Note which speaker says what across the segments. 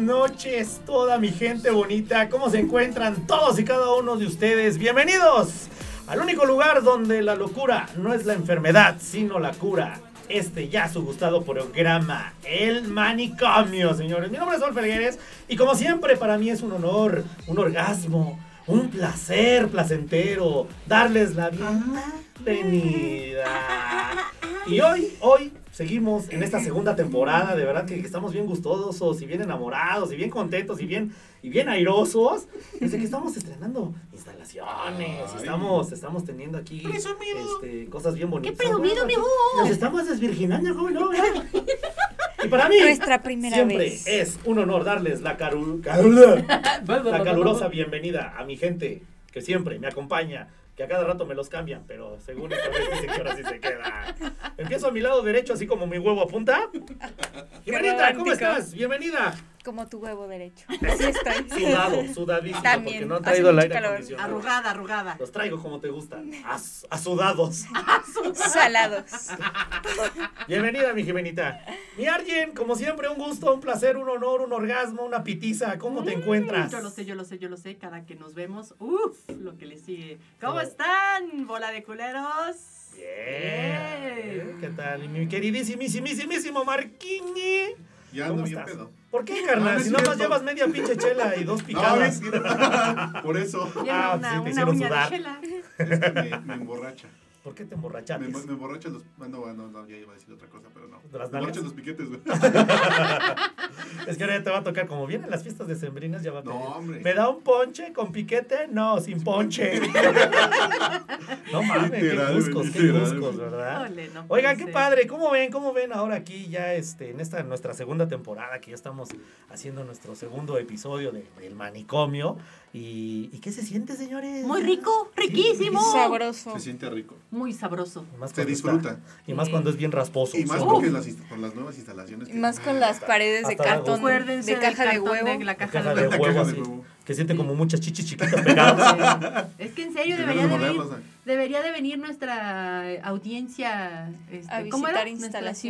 Speaker 1: Noches, toda mi gente bonita. ¿Cómo se encuentran todos y cada uno de ustedes? Bienvenidos al único lugar donde la locura no es la enfermedad, sino la cura. Este ya su gustado programa, El Manicomio, señores. Mi nombre es Sol Felgueres y como siempre para mí es un honor, un orgasmo, un placer placentero darles la bienvenida. Y hoy, hoy seguimos en esta segunda temporada, de verdad que estamos bien gustosos y bien enamorados y bien contentos y bien, y bien airosos. Desde que estamos estrenando instalaciones, estamos, estamos teniendo aquí este, cosas bien bonitas.
Speaker 2: ¡Qué presumido, mijo!
Speaker 1: Nos estamos desvirginando, joven, ¿no? Y para mí,
Speaker 2: Nuestra primera
Speaker 1: siempre
Speaker 2: vez.
Speaker 1: es un honor darles la, caru- caru- la calurosa bienvenida a mi gente que siempre me acompaña, que a cada rato me los cambian, pero según esta vez dicen que ahora sí se queda. Empiezo a mi lado derecho, así como mi huevo apunta. Bienvenida, ¿cómo estás? Bienvenida.
Speaker 2: Como tu huevo derecho. Así estoy.
Speaker 1: Sudado, sudadísimo,
Speaker 2: También,
Speaker 1: porque no
Speaker 2: hace
Speaker 1: traído el aire acondicionado.
Speaker 3: Arrugada, arrugada.
Speaker 1: Los traigo como te gustan, as- asudados.
Speaker 2: Salados.
Speaker 1: Bienvenida, mi Jimenita. Mi Arjen, como siempre, un gusto, un placer, un honor, un orgasmo, una pitiza. ¿Cómo te encuentras?
Speaker 3: Yo lo sé, yo lo sé, yo lo sé. Cada que nos vemos, uff, lo que le sigue. ¿Cómo están, bola de culeros?
Speaker 1: Bien. ¿Qué tal? Y mi queridísimísimísimo Marquiñi.
Speaker 4: Ya
Speaker 1: ¿Cómo
Speaker 4: ando bien
Speaker 1: estás?
Speaker 4: pedo.
Speaker 1: ¿Por qué,
Speaker 4: No,
Speaker 1: carnal?
Speaker 4: no
Speaker 1: si nada más llevas media pinche chela y dos
Speaker 4: No,
Speaker 1: picadas.
Speaker 4: es- por eso.
Speaker 1: Ah,
Speaker 3: una,
Speaker 1: sí, te
Speaker 3: una
Speaker 1: hicieron sudar.
Speaker 3: de chela.
Speaker 4: Es que me, me emborracha.
Speaker 1: ¿Por qué te
Speaker 4: Me,
Speaker 1: emborrachaste?
Speaker 4: me emborracha los. No, no, no, no, ya iba a decir otra cosa, pero no.
Speaker 1: ¿De las
Speaker 4: Me emborracha
Speaker 1: nalgas?
Speaker 4: los piquetes, güey.
Speaker 1: Es que ahora ya te va a tocar, como vienen las fiestas decembrinas, ya va a
Speaker 4: No,
Speaker 1: pedir.
Speaker 4: hombre.
Speaker 1: ¿Me da un ponche con piquete? No, sin ponche. no mames, qué
Speaker 4: Literal,
Speaker 1: buscos, qué buscos, ¿verdad?
Speaker 3: Ole, no
Speaker 1: Oigan, qué
Speaker 3: ser.
Speaker 1: padre, ¿cómo ven? ¿Cómo ven ahora aquí ya este, en esta nuestra segunda temporada que ya estamos haciendo nuestro segundo episodio de El Manicomio? ¿Y, ¿y qué se siente, señores?
Speaker 3: Muy rico, riquísimo.
Speaker 2: Sabroso.
Speaker 4: Se siente rico.
Speaker 3: Muy sabroso.
Speaker 1: Y más
Speaker 4: Se disfruta.
Speaker 1: está- y más cuando es bien rasposo.
Speaker 4: Y más
Speaker 1: sí.
Speaker 4: porque las, con las nuevas instalaciones.
Speaker 2: Y Más con las paredes de cartón.
Speaker 3: Acuérdense
Speaker 2: De caja de huevo.
Speaker 3: de la caja,
Speaker 1: caja
Speaker 3: de
Speaker 1: de
Speaker 4: La
Speaker 3: huevo.
Speaker 1: huevo
Speaker 4: caja de
Speaker 1: así,
Speaker 4: huevo.
Speaker 1: que siente como muchas chichis chiquitas pegadas.
Speaker 3: Es que en serio debería de debería de venir nuestra audiencia. Este,
Speaker 2: A
Speaker 3: ¿Cómo
Speaker 2: visitar
Speaker 3: era?
Speaker 2: Instalaciones.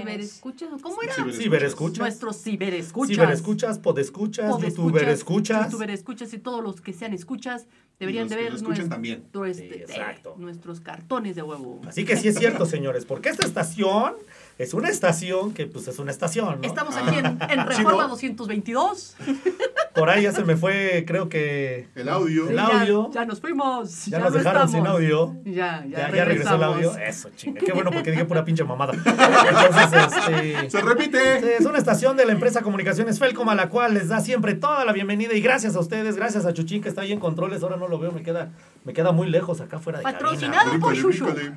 Speaker 3: ciberescuchas. ¿Cómo era?
Speaker 4: Ciberescuchas.
Speaker 1: Ciberescuchas.
Speaker 3: Nuestros ciberescuchas.
Speaker 1: Ciberescuchas, podescuchas,
Speaker 3: Podescuchas,
Speaker 1: youtuber escuchas.
Speaker 3: youtuber escuchas y todos los que sean escuchas deberían de ver
Speaker 4: también.
Speaker 3: nuestro-
Speaker 1: Sí,
Speaker 3: eh, nuestros cartones de huevo.
Speaker 1: Así que sí es cierto, señores, porque esta estación es una estación que pues es una estación, ¿no?
Speaker 3: Estamos aquí en, en
Speaker 4: Sí,
Speaker 3: Reforma
Speaker 4: ¿no?
Speaker 3: 222.
Speaker 1: Por ahí ya se me fue, creo que
Speaker 4: El audio.
Speaker 1: El
Speaker 3: Ya-
Speaker 1: audio.
Speaker 3: Ya, nos fuimos.
Speaker 1: ya,
Speaker 3: Ya,
Speaker 1: nos
Speaker 3: no
Speaker 1: dejaron sin audio.
Speaker 3: Ya, ya,
Speaker 1: Ya, ya regresó el audio. Eso, chinga. Qué bueno porque dije pura pinche mamada. Entonces, este...
Speaker 4: ¡Se repite!
Speaker 1: Es una estación de la empresa Comunicaciones Felcom a la cual les da siempre toda la bienvenida y gracias a ustedes, gracias a Chuchín que está ahí en controles, ahora no lo veo, me queda, me queda muy lejos acá fuera de
Speaker 3: Patrocinado
Speaker 1: cabina.
Speaker 3: por
Speaker 4: bríncale.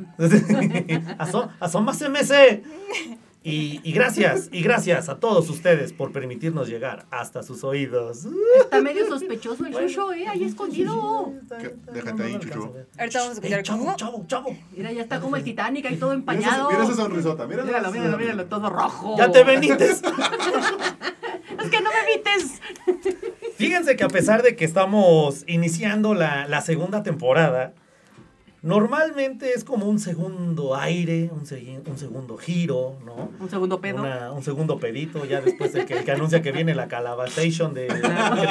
Speaker 1: Aso- asómase, MC. Y, y gracias, y gracias a todos ustedes por permitirnos llegar hasta sus oídos.
Speaker 3: Está medio sospechoso el. Shushu, ¿eh? Ahí escondido.
Speaker 4: ¿Qué? Déjate ahí, Chucho.
Speaker 2: Ahorita vamos a escuchar
Speaker 1: chavo, chavo, chavo.
Speaker 3: Mira, ya está como el Titanic ahí todo
Speaker 4: Mira esa,
Speaker 3: empañado.
Speaker 4: mira esa sonrisota. Mira
Speaker 3: Míralo, míralo, míralo, todo rojo.
Speaker 1: Ya te venites.
Speaker 3: Es que no me evites.
Speaker 1: Fíjense que a pesar de que estamos iniciando la, la segunda temporada, normalmente es como un segundo aire, un, segui- un segundo giro, ¿no?
Speaker 3: Un segundo pedo.
Speaker 1: Una- un segundo pedito, ya después de que, anuncia que viene la calabazation de que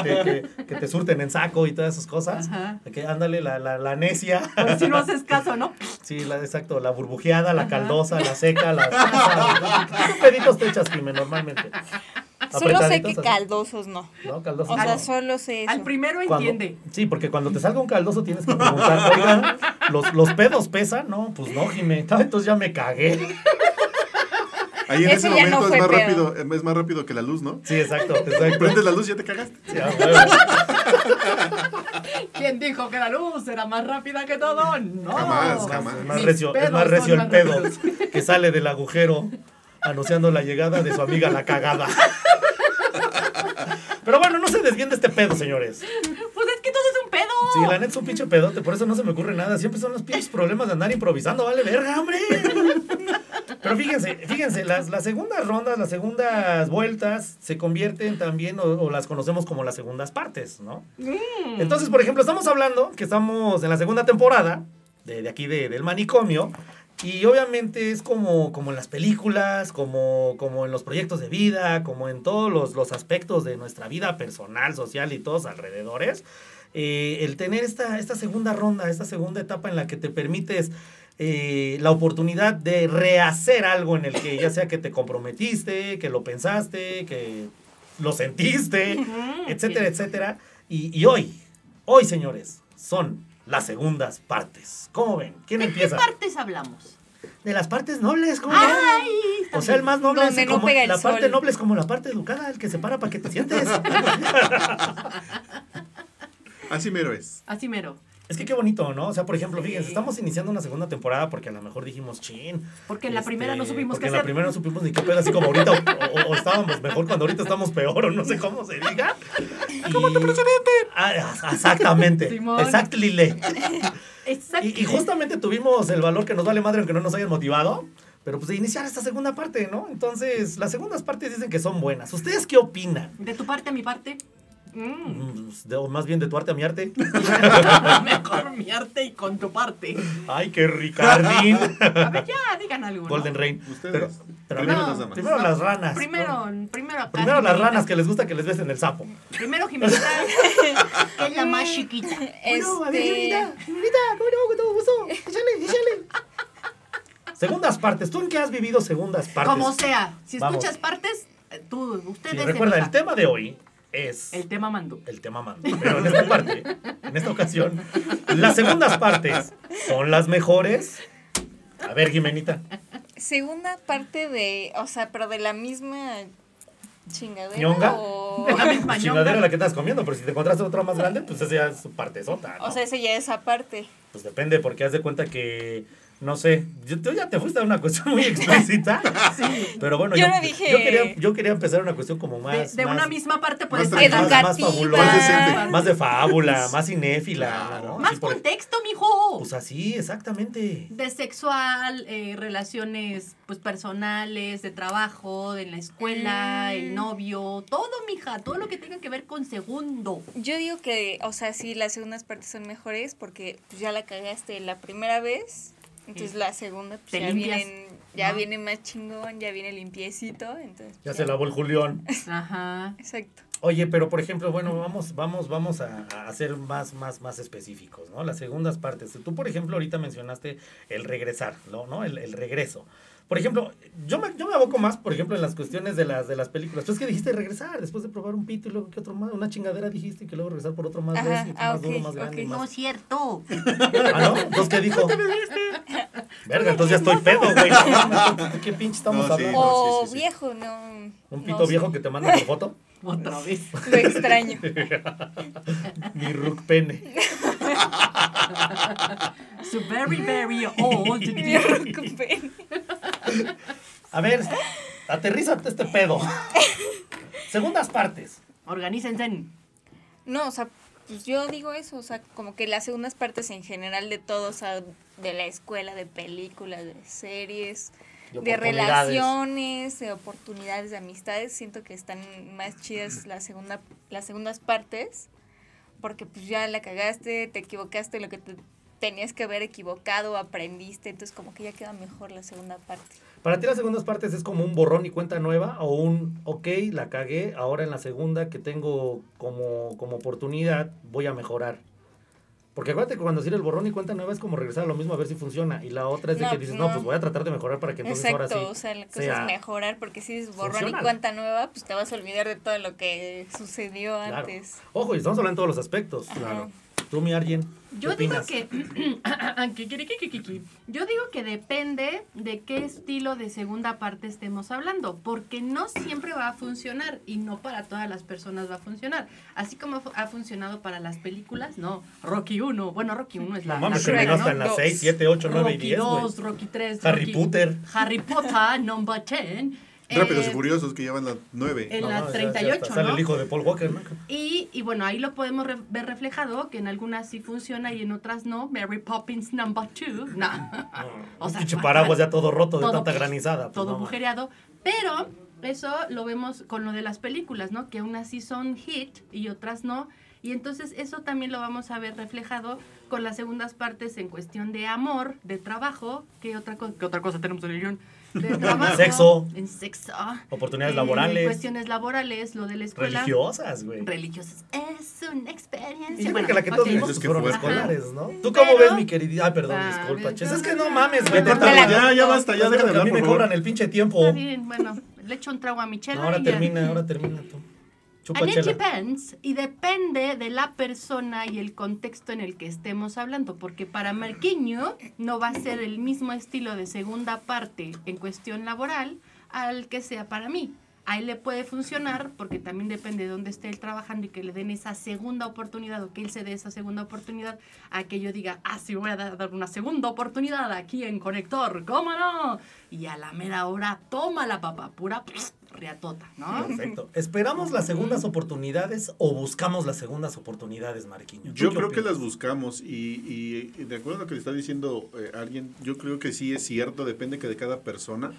Speaker 1: te, que- que te surten en saco y todas esas cosas.
Speaker 3: Ajá.
Speaker 1: Que ándale la, la, la necia.
Speaker 3: Por si no haces caso, ¿no?
Speaker 1: Sí, la, exacto, la burbujeada, la
Speaker 3: Ajá.
Speaker 1: caldosa, la seca, la... ¿Qué peditos te echas, Jimé, normalmente?
Speaker 2: Solo sé que caldosos no.
Speaker 1: ¿No? Caldosos
Speaker 2: O sea,
Speaker 1: no.
Speaker 2: solo sé eso.
Speaker 3: Al primero
Speaker 1: Cuando-
Speaker 3: entiende.
Speaker 1: sí, porque cuando te salga un caldoso tienes que preguntar, oigan, ¿los, los pedos pesan? No, pues no, Jimé. Ah, Entonces ya me cagué.
Speaker 4: Ahí en
Speaker 2: Ese
Speaker 4: ese
Speaker 2: ya no
Speaker 4: momento es más
Speaker 2: pedo.
Speaker 4: rápido, es más rápido que la luz, ¿no?
Speaker 1: Sí, exacto, exacto.
Speaker 4: Prendes la luz y ya te cagaste.
Speaker 3: ¿Quién dijo que la luz era más rápida que todo? No.
Speaker 4: Jamás, jamás.
Speaker 1: Es más recio, es más recio el pedo
Speaker 3: rápidos.
Speaker 1: que sale del agujero anunciando la llegada de su amiga la cagada. Pero bueno, no se desvíen de este pedo, señores.
Speaker 3: Pues es que todo es un pedo.
Speaker 1: Sí, la neta es un pinche pedote, por eso no se me ocurre nada. Siempre son los pinches problemas de andar improvisando, vale verga, hombre. Pero fíjense, fíjense, las, las segundas rondas, las segundas vueltas se convierten también, o, o las conocemos como las segundas partes, ¿no? Entonces, por ejemplo, estamos hablando que estamos en la segunda temporada de, de aquí de- del manicomio. Y obviamente es como, como en las películas, como, como en los proyectos de vida, como en todos los, los aspectos de nuestra vida personal, social y todos alrededores. eh, el tener esta, esta segunda ronda, esta segunda etapa en la que te permites eh, la oportunidad de rehacer algo en el que ya sea que te comprometiste, que lo pensaste, que lo sentiste, etcétera, etcétera. Y, y hoy, hoy señores, son las segundas partes. ¿Cómo ven? ¿Quién
Speaker 3: ¿De qué
Speaker 1: empieza?
Speaker 3: partes hablamos?
Speaker 1: De las partes nobles, ¿cómo
Speaker 3: Ay?
Speaker 1: O sea, el más noble es
Speaker 2: no
Speaker 1: como,
Speaker 2: pega el
Speaker 1: la parte noble es como la parte educada, el que se para para que te sientes.
Speaker 4: Así mero es.
Speaker 3: así mero.
Speaker 1: Es que qué bonito, ¿no? O sea, por ejemplo, fíjense, estamos iniciando una segunda temporada porque a lo mejor dijimos, chin.
Speaker 3: Porque en la
Speaker 1: este,
Speaker 3: primera no supimos
Speaker 1: porque
Speaker 3: qué
Speaker 1: en la
Speaker 3: hacer.
Speaker 1: primera no supimos ni qué pedo, así como ahorita, o, o- o estábamos mejor cuando ahorita estamos peor, o no sé cómo se diga. Como tu precedente. exactamente.
Speaker 3: Simón.
Speaker 1: Exactly. Y, y justamente tuvimos el valor que nos vale madre aunque no nos hayan motivado. Pero pues de iniciar esta segunda parte, ¿no? Entonces, las segundas partes dicen que son buenas. ¿Ustedes qué opinan?
Speaker 3: De tu parte a mi parte. Mm,
Speaker 1: Mm, de- o más bien de tu arte a mi arte.
Speaker 3: Mejor mi arte y con tu parte.
Speaker 1: Ay, qué ricardín.
Speaker 3: A ver, ya, digan algo. ¿no?
Speaker 1: Golden Rain.
Speaker 4: Ustedes.
Speaker 1: Pero, pero a
Speaker 4: Primero
Speaker 1: ver,
Speaker 4: las damas.
Speaker 1: Primero las ranas.
Speaker 3: Primero, primero acá.
Speaker 1: Primero las ranas que les gusta que les besen el sapo.
Speaker 3: Primero Jimenita, que es la más chiquita.
Speaker 2: Este,
Speaker 1: Jimenita, ¿cómo no? Con todo gusto. Échale, échale. Segundas partes. ¿Tú en qué has vivido segundas partes?
Speaker 3: Como sea, si
Speaker 1: Vamos.
Speaker 3: escuchas partes, tú,
Speaker 1: Sí,
Speaker 3: ustedes.
Speaker 1: recuerda, el tema de hoy es
Speaker 3: El tema mando.
Speaker 1: el tema mando. Pero en esta parte, en esta ocasión, las segundas partes son las mejores. A ver, Jimenita.
Speaker 2: segunda parte de, o sea, pero de la misma chingadera
Speaker 1: ¿Ñonga?
Speaker 2: o
Speaker 3: De la misma
Speaker 1: Chingadera la que estás comiendo, pero si te encontraste otra más grande, pues esa ya es su parte sota, ¿no?
Speaker 2: o sea, ese ya es aparte.
Speaker 1: Pues depende, porque haz de cuenta que, no sé, yo, tú ya te fuiste a una cuestión muy explícita. Pero bueno,
Speaker 2: Yo
Speaker 1: yo,
Speaker 2: no dije-
Speaker 1: yo quería, yo quería empezar una cuestión como más.
Speaker 3: de
Speaker 1: más,
Speaker 3: una misma parte sacar
Speaker 4: tranquila.
Speaker 1: más, fabulosa.
Speaker 4: Más
Speaker 1: de fábula, más cinéfila.
Speaker 4: Claro.
Speaker 1: ¿no?
Speaker 3: Más
Speaker 1: por-
Speaker 3: contexto, mijo.
Speaker 1: Pues así, exactamente.
Speaker 3: de sexual, eh, relaciones pues personales, de trabajo, de la escuela,
Speaker 2: Mm.
Speaker 3: el novio, todo, mija, todo lo que tenga que ver con segundo.
Speaker 2: Yo digo que, o sea, sí, las segundas partes son mejores porque pues, ya la cagaste la primera vez. Entonces la segunda pues,
Speaker 3: Te
Speaker 2: ya, vienen, ya
Speaker 3: ¿no?
Speaker 2: viene más chingón, ya viene limpiecito. Entonces,
Speaker 1: Ya se lavó el Julián.
Speaker 3: Ajá.
Speaker 2: Exacto.
Speaker 1: Oye, pero por ejemplo, bueno, vamos, vamos, vamos a, a ser más, más, más específicos, ¿no? Las segundas partes. Tú, por ejemplo, ahorita mencionaste el regresar, ¿no? ¿no? El, el regreso. Por ejemplo, yo me, yo me aboco más, por ejemplo, en las cuestiones de las, de las películas. Tú es que dijiste regresar, después de probar un pito y luego que otro más, una chingadera dijiste y que luego regresar por otro más
Speaker 2: Ajá,
Speaker 1: veces,
Speaker 2: ah,
Speaker 1: más duro,
Speaker 2: ok,
Speaker 1: más grande.
Speaker 2: ok.
Speaker 1: más-
Speaker 3: No es cierto.
Speaker 1: Ah, ¿no? Entonces, ¿qué dijo? Verga, entonces ya estoy pedo, güey. ¿De qué pinche estamos
Speaker 4: No, sí.
Speaker 1: hablando?
Speaker 2: O
Speaker 4: sí, sí, sí.
Speaker 2: viejo, no.
Speaker 1: ¿Un
Speaker 2: no
Speaker 1: pito viejo que te manda por foto?
Speaker 3: Otra vez.
Speaker 2: Lo extraño.
Speaker 1: Mi rook pene.
Speaker 3: So very, very old.
Speaker 2: Me preocupé.
Speaker 1: A ver, aterrízate este pedo. Segundas partes.
Speaker 3: Organícense.
Speaker 2: No, o sea, pues yo digo eso, o sea, como que las segundas partes en general de todo, o sea, de la escuela, de películas, de series,
Speaker 1: De
Speaker 2: relaciones, de oportunidades, de amistades, siento que están más chidas la segunda, las segundas partes, porque pues ya la cagaste, te equivocaste, lo que te tenías que haber equivocado, aprendiste, entonces como que ya queda mejor la segunda parte.
Speaker 1: Para ti las segundas partes es como un borrón y cuenta nueva o un, ok, la cagué, ahora en la segunda que tengo como, como oportunidad voy a mejorar. Porque acuérdate que cuando decir el borrón y cuenta nueva es como regresar a lo mismo a ver si funciona. Y la otra es de
Speaker 2: No,
Speaker 1: que dices, no.
Speaker 2: no.
Speaker 1: pues voy a tratar de mejorar para que entonces
Speaker 2: Exacto,
Speaker 1: ahora
Speaker 2: o
Speaker 1: sí.
Speaker 2: sea, la cosa
Speaker 1: sea
Speaker 2: es mejorar, porque si es borrón y cuenta nueva, pues te vas a olvidar de todo lo que sucedió
Speaker 1: Claro.
Speaker 2: antes.
Speaker 1: Ojo, y estamos hablando en todos los aspectos.
Speaker 4: Claro.
Speaker 1: Tú, mi Arjen.
Speaker 3: Yo
Speaker 1: ¿qué
Speaker 3: digo que, yo digo que depende de qué estilo de segunda parte estemos hablando, porque no siempre va a funcionar y no para todas las personas va a funcionar. Así como ha funcionado para las películas, no. Rocky 1, bueno, Rocky 1 es la,
Speaker 1: No mames,
Speaker 3: la
Speaker 1: hasta
Speaker 3: ¿no?
Speaker 1: en las
Speaker 2: Dos.
Speaker 1: 6, 7, 8, 9 y
Speaker 3: Rocky
Speaker 1: 10, güey.
Speaker 3: 2, Rocky 3,
Speaker 1: Harry
Speaker 3: Rocky-
Speaker 1: Potter.
Speaker 3: Harry Potter, number 10.
Speaker 4: Rápidos
Speaker 3: Eh,
Speaker 4: y Furiosos que llevan las nueve.
Speaker 3: en
Speaker 1: No,
Speaker 3: la
Speaker 1: ya- ya
Speaker 3: 38,
Speaker 1: hasta Sale
Speaker 3: ¿no?
Speaker 1: el hijo de Paul Walker, ¿no?
Speaker 3: Y, y bueno, ahí lo podemos re- ver reflejado, que en algunas sí funciona y en otras no. Mary Poppins number 2. No. O sea,
Speaker 1: paraguas ya todo roto de
Speaker 3: Todo-
Speaker 1: tanta granizada. pues,
Speaker 3: todo
Speaker 1: no,
Speaker 3: agujereado. Pero eso lo vemos con lo de las películas, ¿no? Que unas sí son hit y otras no. Y entonces eso también lo vamos a ver reflejado con las segundas partes en cuestión de amor, de trabajo. ¿Qué otra, co- qué otra cosa tenemos en el guion? De trabajo.
Speaker 1: Sexo.
Speaker 3: En sexo.
Speaker 1: Oportunidades
Speaker 3: en
Speaker 1: laborales.
Speaker 3: Cuestiones laborales, lo de la escuela.
Speaker 1: Religiosas, güey.
Speaker 3: Religiosas. Es una experiencia.
Speaker 1: Y
Speaker 3: Bueno,
Speaker 1: que la que todos
Speaker 3: ok.
Speaker 1: vimos
Speaker 4: Eso es que
Speaker 1: fueron
Speaker 4: fue-
Speaker 1: escolares, ¿no? ¿Tú
Speaker 3: Pero-
Speaker 1: cómo ves, mi querida? Ay, perdón,
Speaker 3: Ah,
Speaker 1: disculpa, ches. Es que
Speaker 3: no
Speaker 1: mames, güey.
Speaker 4: Ya, ya, basta, ya deja de
Speaker 1: a mí me cobran el pinche tiempo.
Speaker 3: Está bien, bueno, le echo un trago a mi chela
Speaker 1: Ahora termina, ahora termina tú.
Speaker 3: And it depends, y depende de la persona y el contexto en el que estemos hablando, porque para Marquiño no va a ser el mismo estilo de segunda parte en cuestión laboral al que sea para mí. A él le puede funcionar porque también depende de dónde esté él trabajando y que le den esa segunda oportunidad o que él se dé esa segunda oportunidad a que yo diga, ah, sí, voy a dar una segunda oportunidad aquí en Conector, ¿cómo no? Y a la mera hora, toma la papa, pura pss, riatota, ¿no?
Speaker 1: Perfecto. ¿Esperamos las segundas oportunidades o buscamos las segundas oportunidades, Marquiño? ¿Tú
Speaker 4: Yo creo que las buscamos y, y- y de acuerdo a lo que le está diciendo eh, alguien, yo creo que sí es cierto, depende que de cada persona.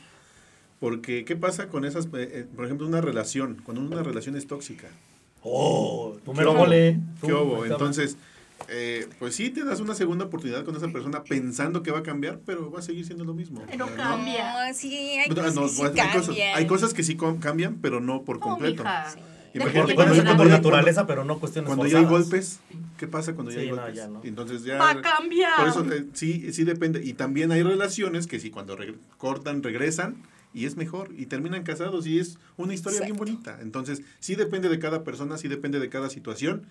Speaker 4: Porque, ¿qué pasa con esas, eh, eh, por ejemplo, una relación? Cuando una relación es tóxica.
Speaker 1: Oh, tú me
Speaker 4: ¿Qué
Speaker 1: lo. Tú,
Speaker 4: ¿Qué hubo? Entonces, eh, pues sí te das una segunda oportunidad con esa persona pensando que va a cambiar, pero va a seguir siendo lo mismo.
Speaker 3: Pero cambia.
Speaker 2: No, sí, hay
Speaker 4: no-
Speaker 2: cosas
Speaker 4: no,
Speaker 2: que sí
Speaker 4: hay, cosas,
Speaker 2: cambian.
Speaker 4: hay cosas que sí cambian, pero no por completo.
Speaker 2: Sí.
Speaker 4: Imagínate
Speaker 3: cuando-
Speaker 1: por naturaleza, pero no cuestiones
Speaker 4: Cuando ya hay golpes, ¿qué pasa cuando ya
Speaker 1: Sí,
Speaker 4: hay
Speaker 1: no,
Speaker 4: golpes?
Speaker 1: ya no.
Speaker 4: Entonces ya...
Speaker 3: Va a cambiar.
Speaker 4: Por eso eh, sí, sí depende. Y también hay relaciones que sí, cuando regre- cortan, regresan y es mejor y terminan casados y es una historia bien bonita. Entonces sí depende de cada persona, sí depende de cada situación.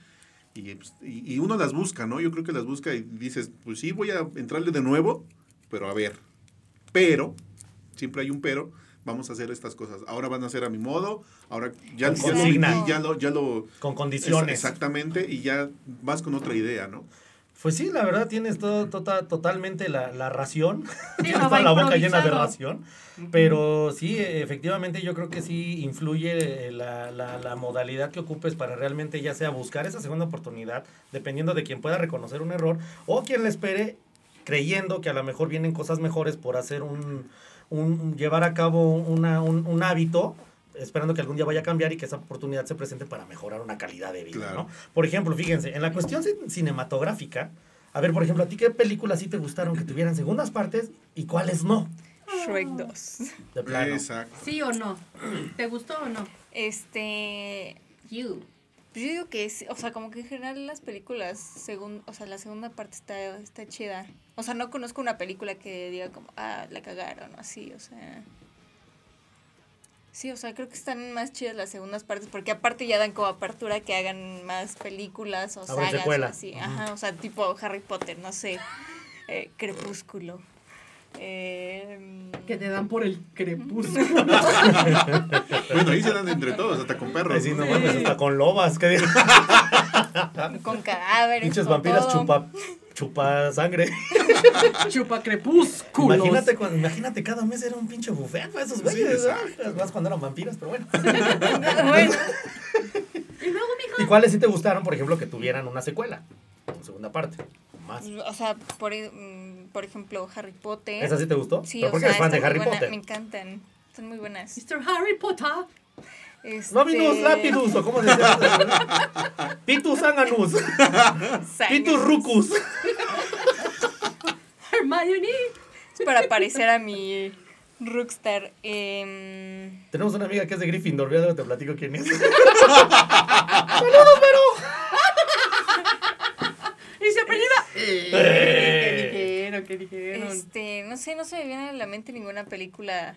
Speaker 4: Y, pues, y, y uno las busca, ¿no? Yo creo que las busca y dices, pues sí, voy a entrarle de nuevo, pero a ver. Pero, siempre hay un pero, vamos a hacer estas cosas. Ahora van a ser a mi modo, ahora ya, lo ya lo... Ya lo
Speaker 1: Con condiciones.
Speaker 4: Exactamente, y ya vas con otra idea, ¿no?
Speaker 1: Pues sí, la verdad tienes todo, tota- totalmente la, la ración.
Speaker 3: Sí,
Speaker 1: tienes toda la boca llena de ración. Pero sí, efectivamente yo creo que sí influye eh, la, la, la modalidad que ocupes para realmente ya sea buscar esa segunda oportunidad, dependiendo de quien pueda reconocer un error, o quien le espere creyendo que a lo mejor vienen cosas mejores por hacer un- un- llevar a cabo una, un, un hábito esperando que algún día vaya a cambiar y que esa oportunidad se presente para mejorar una calidad de vida,
Speaker 4: Claro.
Speaker 1: ¿no? Por ejemplo, fíjense, en la cuestión cin- cinematográfica, a ver, por ejemplo, ¿a ti qué películas sí te gustaron que tuvieran segundas partes y cuáles no?
Speaker 2: Shrek 2.
Speaker 1: De plano.
Speaker 4: Exacto.
Speaker 3: ¿Sí o no? ¿Te gustó o no?
Speaker 2: Este.
Speaker 3: You.
Speaker 2: Yo digo que sí, o sea, como que en general las películas, según, o sea, la segunda parte está, está chida. O sea, no conozco una película que diga como, ah, la cagaron o así, o sea. Sí, o sea, creo que están más chidas las segundas partes porque aparte ya dan como apertura que hagan más películas o sagas o así. Ajá, o sea, tipo Harry Potter, no sé, eh, Crepúsculo. Eh,
Speaker 3: Que te dan por el crepúsculo.
Speaker 4: Bueno, ahí se dan entre todos, hasta con perros.
Speaker 1: Sí, hasta con lobas, que
Speaker 2: con cadáveres.
Speaker 1: pinches
Speaker 2: con
Speaker 1: vampiras
Speaker 2: todo.
Speaker 1: chupa, chupa sangre.
Speaker 3: Chupa crepúsculos.
Speaker 1: Imagínate, cuando- imagínate, cada mes era un pinche buffet para esos güeyes. Más cuando eran vampiras, pero bueno.
Speaker 2: bueno,
Speaker 3: Y luego, mijo.
Speaker 1: ¿Y cuáles sí te gustaron, por ejemplo, que tuvieran una secuela? Una segunda parte. o Más.
Speaker 2: o sea, por, mm, por ejemplo, Harry Potter.
Speaker 1: ¿Esa sí te gustó?
Speaker 2: Sí,
Speaker 1: ¿Pero
Speaker 2: o sea,
Speaker 1: eres fan de
Speaker 2: está muy
Speaker 1: Harry
Speaker 2: buena,
Speaker 1: Potter?
Speaker 2: Me encantan. Son muy buenas.
Speaker 3: Mr. Harry Potter.
Speaker 2: Este,
Speaker 1: Nominus lapidus, o cómo se llama. Pitus anganus. Pitus rucus.
Speaker 3: Hermione.
Speaker 2: Es para parecer a mi Rockstar. em,
Speaker 1: Tenemos una amiga que es de Gryffindor, luego te platico quién es.
Speaker 3: Y se apellida.
Speaker 2: Este, no sé, no se me viene a la mente ninguna película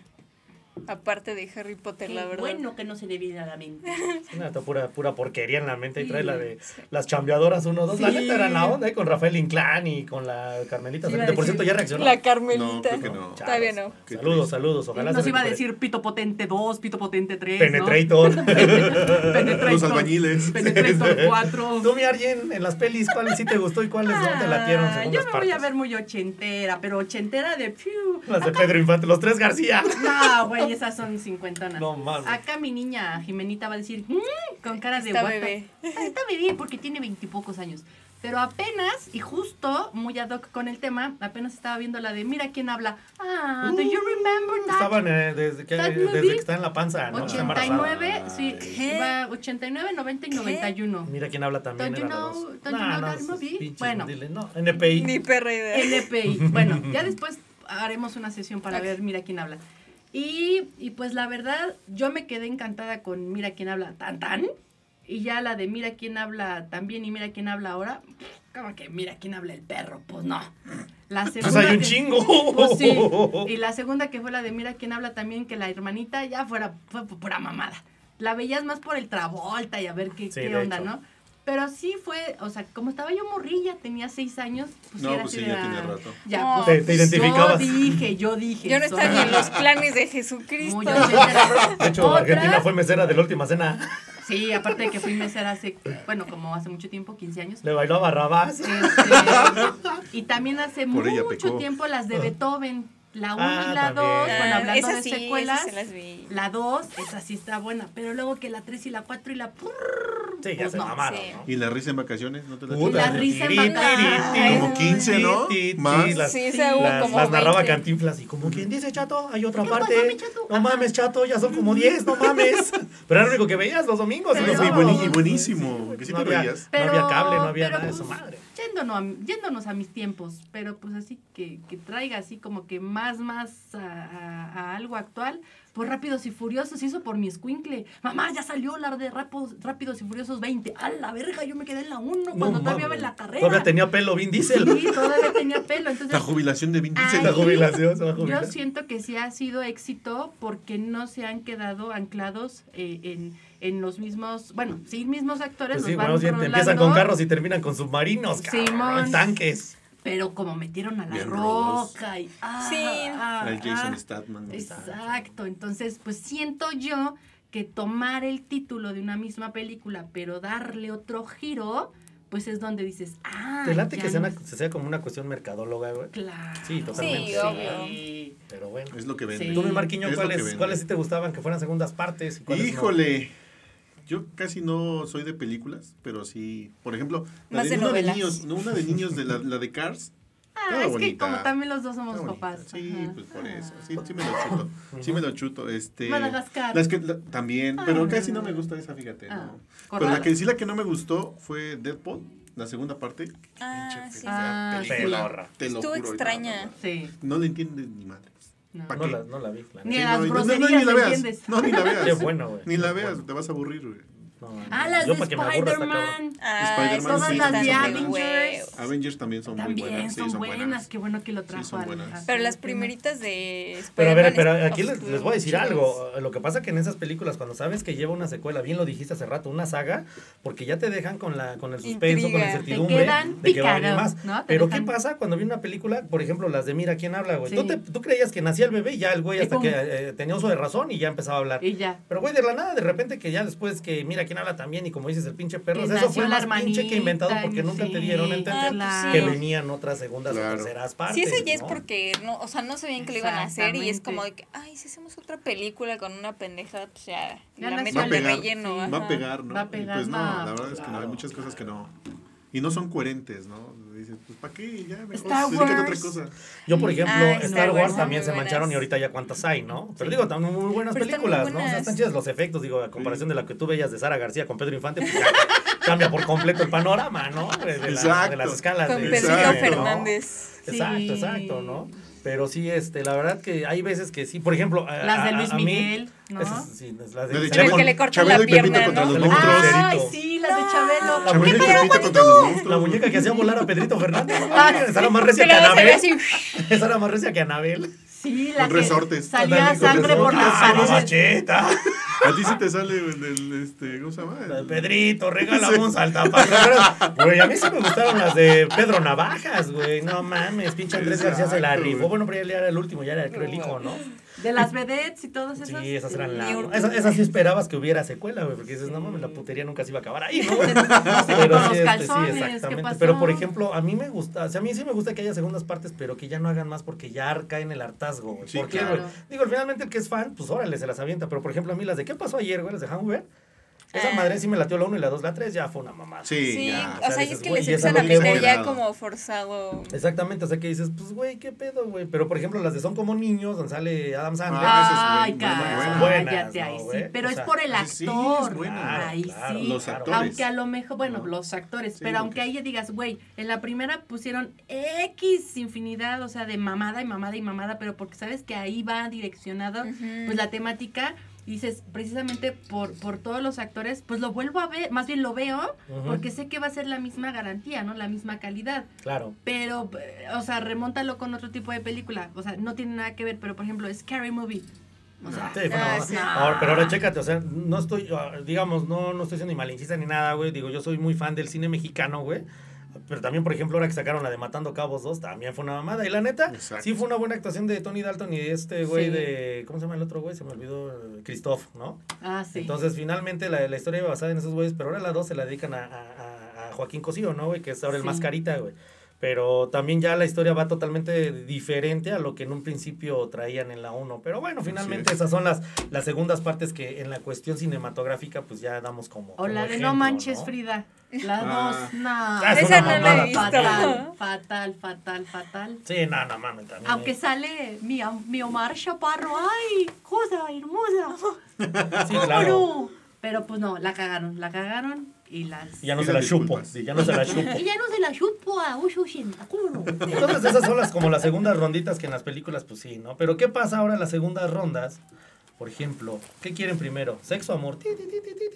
Speaker 2: Aparte de Harry Potter, la verdad.
Speaker 3: bueno que no se le viene a la mente.
Speaker 1: Una pura, pura porquería en la mente. Y trae
Speaker 3: Sí.
Speaker 1: la de las chambeadoras 1, 2. La
Speaker 3: Sí.
Speaker 1: neta era la onda, ¿eh? Con Rafael Inclán y con la Carmelita.
Speaker 3: Sí,
Speaker 1: Salinas. Por cierto, ya reaccionó.
Speaker 2: La
Speaker 4: No,
Speaker 2: Carmelita.
Speaker 4: creo que no.
Speaker 2: Todavía no.
Speaker 4: Qué
Speaker 1: Saludos,
Speaker 4: triste.
Speaker 1: saludos. Ojalá
Speaker 3: Nos
Speaker 1: se
Speaker 3: iba a decir Pito Potente 2, Pito Potente 3.
Speaker 1: Penetrator.
Speaker 3: Penetrator.
Speaker 4: Los albañiles.
Speaker 3: Penetrator 4.
Speaker 1: Tú, mi Arjen, en las pelis, ¿cuáles sí te gustó y cuáles no te latieron? Segundas
Speaker 3: yo me voy a ver muy ochentera, pero ochentera de piu.
Speaker 1: Las de Pedro Infante, los tres García.
Speaker 3: No, güey, esas son cincuentonas.
Speaker 1: No mames.
Speaker 3: Acá mi niña Jimenita va a decir, "Mm", con cara de
Speaker 2: Está
Speaker 3: the-
Speaker 2: bebé.
Speaker 3: Ah, Está bebé porque tiene veintipocos años. Pero apenas, y justo, muy ad hoc con el tema, apenas estaba viendo la de Mira quién habla. Ah, do you remember that?
Speaker 1: Estaban eh, desde, que,
Speaker 3: That
Speaker 1: desde que está en la panza, ¿no? Está
Speaker 3: 89,
Speaker 1: embarazada.
Speaker 3: sí,
Speaker 2: ¿Qué?
Speaker 3: va 89, 90 y 91.
Speaker 1: Mira quién habla también.
Speaker 3: Don't you know- don't you
Speaker 1: Nah,
Speaker 3: know
Speaker 1: no,
Speaker 3: that movie?
Speaker 1: pinches,
Speaker 3: Bueno.
Speaker 1: dile, no, NPI.
Speaker 2: Ni perra idea.
Speaker 3: LPI. Bueno, ya después haremos una sesión para ver Mira quién habla. Y, y pues la verdad, yo me quedé encantada con Mira quién habla tan tan. Y ya la de Mira quién habla también y Mira quién habla ahora. Como que Mira quién habla el perro. Pues no. La segunda.
Speaker 1: Pues hay un chingo.
Speaker 3: Pues sí. Y la segunda que fue la de Mira quién habla también, que la hermanita ya fuera, fue por pura mamada. La veías más por el Travolta y a ver qué,
Speaker 1: Sí,
Speaker 3: qué onda,
Speaker 1: hecho.
Speaker 3: ¿no? Pero sí fue, o sea, como estaba yo morrilla, tenía seis años, pues
Speaker 4: No,
Speaker 3: era
Speaker 4: pues sí, ya tiene
Speaker 3: ah,
Speaker 4: rato.
Speaker 3: Ya,
Speaker 2: No.
Speaker 3: pues,
Speaker 1: Te- te identificabas.
Speaker 3: Yo dije, yo dije.
Speaker 2: Yo no estaba ni en los planes de Jesucristo.
Speaker 3: Muy ochentera.
Speaker 1: De hecho,
Speaker 3: Otra-
Speaker 1: Argentina fue mesera de la última cena.
Speaker 3: Sí, aparte de que fui mesera hace, bueno, como hace mucho tiempo, 15 años.
Speaker 1: Le bailó a Barrabás.
Speaker 3: Este, y también hace
Speaker 4: Por
Speaker 3: mucho tiempo las de Beethoven, la 1
Speaker 1: Ah,
Speaker 3: y la 2,
Speaker 1: también.
Speaker 3: bueno,
Speaker 2: Ah,
Speaker 3: hablando
Speaker 2: esas
Speaker 3: de
Speaker 2: sí,
Speaker 3: secuelas.
Speaker 2: se las vi.
Speaker 3: La 2, esa sí está buena, pero luego que la 3 y la 4 y la...
Speaker 1: Sí, ya
Speaker 3: Pues
Speaker 1: se
Speaker 3: no,
Speaker 1: mamaron,
Speaker 2: sí.
Speaker 1: ¿no?
Speaker 4: ¿Y la risa en vacaciones? ¿No te la
Speaker 1: Puta,
Speaker 3: la risa en vacaciones.
Speaker 4: Como 15, ¿no? Más.
Speaker 1: las-
Speaker 2: Sí, esa hubo
Speaker 1: las,
Speaker 2: como
Speaker 1: las narraba
Speaker 2: 20.
Speaker 1: Cantinflas y como quien dice, chato, hay otra
Speaker 3: ¿Qué
Speaker 1: parte.
Speaker 3: pasó, mi chato?
Speaker 1: No mames, chato, ya son como 10, no mames. Pero era lo único que veías los domingos. y
Speaker 3: Pero-
Speaker 1: los
Speaker 4: Sí,
Speaker 1: sábados.
Speaker 4: buení- buenísimo. Que sí
Speaker 1: no
Speaker 4: te
Speaker 1: había,
Speaker 4: veías.
Speaker 1: no había cable, no había nada de su
Speaker 3: pues,
Speaker 1: madre.
Speaker 3: Yéndonos a, yéndonos a mis tiempos, pero pues así que, que traiga así como que más, más a, a- a algo actual, pues Rápidos y Furiosos hizo por mi escuincle. Mamá, ya salió la de Rápidos, Rápidos y Furiosos 20. A la verga, yo me quedé en la 1 cuando
Speaker 1: No
Speaker 3: todavía iba en la carrera.
Speaker 1: Todavía tenía pelo Vin Diesel.
Speaker 3: Sí, todavía tenía pelo. Entonces,
Speaker 4: La jubilación de Vin Diesel.
Speaker 1: La jubilación, se va a
Speaker 3: yo siento que sí ha sido éxito porque no se han quedado anclados eh, en, en los mismos, bueno, sí, mismos actores
Speaker 1: Pues sí,
Speaker 3: van
Speaker 1: bueno, sí, empiezan con carros y terminan con submarinos, cabrón, tanques.
Speaker 3: Pero como metieron a la
Speaker 4: Bien
Speaker 3: roca y ah,
Speaker 2: Sí.
Speaker 3: ah,
Speaker 4: El Jason
Speaker 3: ah,
Speaker 4: Statham.
Speaker 3: Exacto, entonces pues siento yo que tomar el título de una misma película, pero darle otro giro, pues es donde dices, ah,
Speaker 1: ¿Te late que sea,
Speaker 3: no
Speaker 1: una-
Speaker 3: es-
Speaker 1: se sea como una cuestión mercadóloga, güey?
Speaker 3: Claro.
Speaker 1: Sí, totalmente.
Speaker 2: Sí, obvio.
Speaker 1: Sí, Pero bueno.
Speaker 4: Es lo que vende.
Speaker 3: Sí.
Speaker 1: Tú, mi Marquiño, ¿cuáles. ¿cuáles sí te gustaban que fueran segundas partes? y cuáles no?
Speaker 4: Yo casi no soy de películas, pero sí. Por ejemplo, la
Speaker 2: Más de
Speaker 4: una de niños, no, una de niños de la, la de Cars.
Speaker 3: Ah,
Speaker 4: Estaba
Speaker 3: es que
Speaker 4: bonita.
Speaker 3: como también los dos somos
Speaker 4: Está bonita.
Speaker 3: papás.
Speaker 4: Sí,
Speaker 3: ajá.
Speaker 4: pues por eso. Sí, sí me lo chuto. Sí me lo chuto. Este,
Speaker 3: Madagascar.
Speaker 4: Las que, la- también, pero casi no me gusta esa, fíjate.
Speaker 3: Ah,
Speaker 4: no. Pero la que sí la que no me gustó fue Deadpool, la segunda parte.
Speaker 2: Ah, sí.
Speaker 3: Ah,
Speaker 4: película. Te lo
Speaker 2: Estuvo
Speaker 4: juro.
Speaker 2: extraña.
Speaker 4: no, no,
Speaker 3: Sí.
Speaker 4: No, no le entiendes ni madre.
Speaker 3: No.
Speaker 4: ¿Pa'
Speaker 1: No la, no la vi. la
Speaker 3: Ni las
Speaker 4: no, ni la veas. No, ni la veas.
Speaker 1: Qué bueno, güey.
Speaker 4: Ni la veas,
Speaker 1: bueno.
Speaker 4: te vas a aburrir, güey.
Speaker 1: No,
Speaker 3: Ah, las
Speaker 1: yo
Speaker 3: de. Spider-Man.
Speaker 2: Ah,
Speaker 4: Spider-Man, sí,
Speaker 2: sí
Speaker 3: Todas las de Avengers.
Speaker 4: Avengers también son muy
Speaker 3: También
Speaker 4: buenas. Sí,
Speaker 3: son,
Speaker 4: son
Speaker 3: buenas.
Speaker 4: buenas.
Speaker 3: Qué bueno que lo trajo.
Speaker 4: son
Speaker 3: al-
Speaker 4: buenas.
Speaker 3: al-
Speaker 2: Pero las primeritas de
Speaker 1: Pero a ver,
Speaker 2: Spider-Man
Speaker 1: pero aquí les, les voy a decir algo. Lo que pasa que en esas películas, cuando sabes que lleva una secuela, bien lo dijiste hace rato, una saga, porque ya te dejan con la con el suspenso, con la incertidumbre
Speaker 3: Te quedan
Speaker 1: de que va a venir más. Pero
Speaker 3: dejan-
Speaker 1: ¿qué pasa cuando viene una película, por ejemplo, las de Mira quién habla, güey?
Speaker 3: Sí.
Speaker 1: ¿Tú, te- tú creías que nacía el bebé y ya el güey hasta que eh, tenía uso de razón y ya empezaba a hablar.
Speaker 3: Y ya.
Speaker 1: Pero güey, de la nada, de repente que ya después que Mira quién habla también y como dices el pinche perro,
Speaker 3: Que
Speaker 1: eso fue más pinche que inventado porque nunca
Speaker 3: sí,
Speaker 1: te dieron a entender
Speaker 2: Ah,
Speaker 1: que
Speaker 2: sí.
Speaker 1: venían otras segundas
Speaker 4: Claro.
Speaker 1: o terceras partes.
Speaker 2: Sí, eso ya es porque, no, o sea, no sabían que lo iban a hacer y es como de que, ay, si hacemos otra película con una pendejada, pues ya,
Speaker 3: Ya
Speaker 2: la
Speaker 4: a
Speaker 2: de relleno.
Speaker 4: Va a pegar, ¿no?
Speaker 3: Va a pegar,
Speaker 4: pues no,
Speaker 3: no,
Speaker 4: la verdad es que no, hay
Speaker 1: claro.
Speaker 4: muchas cosas que no. Y no son coherentes, ¿no? Dices, pues ¿para qué? Ya, mejor
Speaker 3: Star
Speaker 4: a otra
Speaker 3: Wars.
Speaker 4: cosa.
Speaker 1: Yo, por ejemplo, Star
Speaker 2: Star
Speaker 1: Wars
Speaker 2: Wars,
Speaker 1: también se mancharon y ahorita ya cuántas hay, ¿no? Pero digo, también muy buenas
Speaker 2: Pero están
Speaker 1: películas,
Speaker 2: muy
Speaker 1: ¿no? O sea, están chidas los efectos, digo, a comparación de la que tú veías de Sara García con Pedro Infante, pues ya cambia por completo el panorama, ¿no? De, de la-
Speaker 4: Exacto.
Speaker 1: de las escalas.
Speaker 2: Con
Speaker 1: de-. ¿no?
Speaker 2: Fernández.
Speaker 1: Exacto, exacto, ¿no? Pero sí, este, la verdad que hay veces que sí, por ejemplo, a-
Speaker 3: Las de
Speaker 1: a-
Speaker 3: Luis
Speaker 1: a mí-
Speaker 3: Miguel, ¿no?
Speaker 1: esas sí, las de,
Speaker 4: de
Speaker 2: el
Speaker 4: Chabelo,
Speaker 2: que le cortan
Speaker 4: Chabelo
Speaker 2: la
Speaker 4: y Pepito
Speaker 2: pierna,
Speaker 4: contra
Speaker 2: ¿no?
Speaker 4: los monstruos.
Speaker 3: Ay, sí, las de Chabelo.
Speaker 1: La
Speaker 4: Chabelo y
Speaker 1: muñeca-
Speaker 4: Pepito contra los monstruos.
Speaker 1: La muñeca que hacía volar a Pedrito Fernández.
Speaker 3: Ah,
Speaker 1: Esa era más recia
Speaker 2: Que
Speaker 1: Anabel. Esa era más recia que Anabel.
Speaker 3: Sí, la
Speaker 4: Con
Speaker 3: que
Speaker 4: resortes.
Speaker 3: salía sangre por las
Speaker 1: resortes. Ah,
Speaker 3: paredes.
Speaker 4: A ti sí te sale el, el, este, ¿cómo se llama? El-
Speaker 1: Pedrito, regálame un saltapajas. Güey, a mí sí me gustaron las de Pedro Navajas, güey. No mames, pinche Andrés García se la
Speaker 4: Exacto,
Speaker 1: rifó.
Speaker 4: güey.
Speaker 1: Bueno, pero ya era el último, ya era creo el hijo, ¿no?
Speaker 3: De las vedettes y todas esas.
Speaker 1: Sí, esas eran la. Esas, esas sí esperabas que hubiera secuela, güey, porque dices, no mames, la putería nunca se iba a acabar ahí, ¿no? Pero sí, este, sí,
Speaker 3: ¿qué
Speaker 1: exactamente. Pero por ejemplo, a mí me gusta, o sea, a mí sí me gusta que haya segundas partes, pero que ya no hagan más porque ya cae en el hartazgo, güey.
Speaker 4: Sí,
Speaker 1: ¿Por qué,
Speaker 4: claro.
Speaker 1: güey? Digo, finalmente el que es fan, pues órale, se las avienta. Pero por ejemplo, a mí las de ¿qué pasó ayer, güey? Las de Hangover. Esa
Speaker 2: Ah.
Speaker 1: madre sí me latió la 1 y la 2, la 3 ya fue una mamada.
Speaker 4: Sí,
Speaker 2: Sí,
Speaker 4: ya.
Speaker 2: o sea, y es que les empiezan a meter ya como forzado.
Speaker 1: Exactamente, o sea que dices, pues güey, qué pedo, güey. Pero por ejemplo, las de Son como niños, donde sale Adam Sandler.
Speaker 4: Ah,
Speaker 3: Ay, cállate,
Speaker 1: ¿no,
Speaker 3: ahí sí. Pero
Speaker 1: O
Speaker 3: es por el
Speaker 4: sí, es
Speaker 3: actor. Ahí
Speaker 1: Claro,
Speaker 3: sí.
Speaker 4: Los actores.
Speaker 3: Aunque a lo mejor, bueno,
Speaker 4: ¿no?
Speaker 3: los actores,
Speaker 4: Sí,
Speaker 3: pero aunque
Speaker 4: que-
Speaker 3: ahí ya digas, güey, en la primera pusieron X infinidad, o sea, de mamada y mamada y mamada, pero porque sabes que ahí va direccionado pues la temática y dices, precisamente por, por todos los actores, pues lo vuelvo a ver, más bien lo veo, porque sé que va a ser la misma garantía, ¿no? La misma calidad.
Speaker 1: Claro.
Speaker 3: Pero, eh, o sea, remóntalo con otro tipo de película. O sea, no tiene nada que ver, pero por ejemplo, Scary Movie. O sea,
Speaker 1: Sí,
Speaker 2: Ah,
Speaker 1: mamada.
Speaker 2: sí.
Speaker 1: Ahora, pero ahora chécate, o sea, no estoy, ah, digamos, no, no estoy siendo ni malinchista ni nada, güey. Digo, yo soy muy fan del cine mexicano, güey. Pero también, por ejemplo, ahora que sacaron la de Matando Cabos 2, también fue una mamada. Y la neta,
Speaker 4: Exacto.
Speaker 1: sí fue una buena actuación de Tony Dalton y de este güey
Speaker 3: Sí.
Speaker 1: de. ¿Cómo se llama el otro güey? Se me olvidó. Christoph, ¿no?
Speaker 3: ah, sí.
Speaker 1: Entonces, finalmente, la, la historia iba basada en esos güeyes, pero ahora la 2 se la dedican a, a- a Joaquín Cosío, ¿no, güey? Que es ahora el mascarita, güey. Pero también ya la historia va totalmente diferente a lo que en un principio traían en la 1. Pero bueno, finalmente
Speaker 4: es.
Speaker 1: esas son las, las segundas partes que en la cuestión cinematográfica pues ya damos como...
Speaker 3: o la de
Speaker 1: ejemplo,
Speaker 3: No Manches
Speaker 1: ¿no?
Speaker 3: Frida. La
Speaker 4: Ah.
Speaker 3: dos, no.
Speaker 1: Ah, es
Speaker 2: Esa no la he visto.
Speaker 3: fatal, fatal, fatal, fatal.
Speaker 1: Sí, no, no mames también.
Speaker 3: Aunque sale mi, mi Omar Chaparro, ¡ay! ¡Cosa hermosa!
Speaker 1: Sí,
Speaker 3: ¿Cómo
Speaker 1: claro.
Speaker 3: no? Pero pues no, la cagaron, la cagaron y las...
Speaker 1: Y ya no se la chupo. Sí, ya no se la chupo.
Speaker 3: Y ya no se la chupo a Ushushin, ¿cómo no?
Speaker 1: Entonces esas son las como las segundas ronditas que en las películas pues sí, ¿no? Pero ¿qué pasa ahora en las segundas rondas? Por ejemplo, ¿qué quieren primero? ¿Sexo, amor? Ti,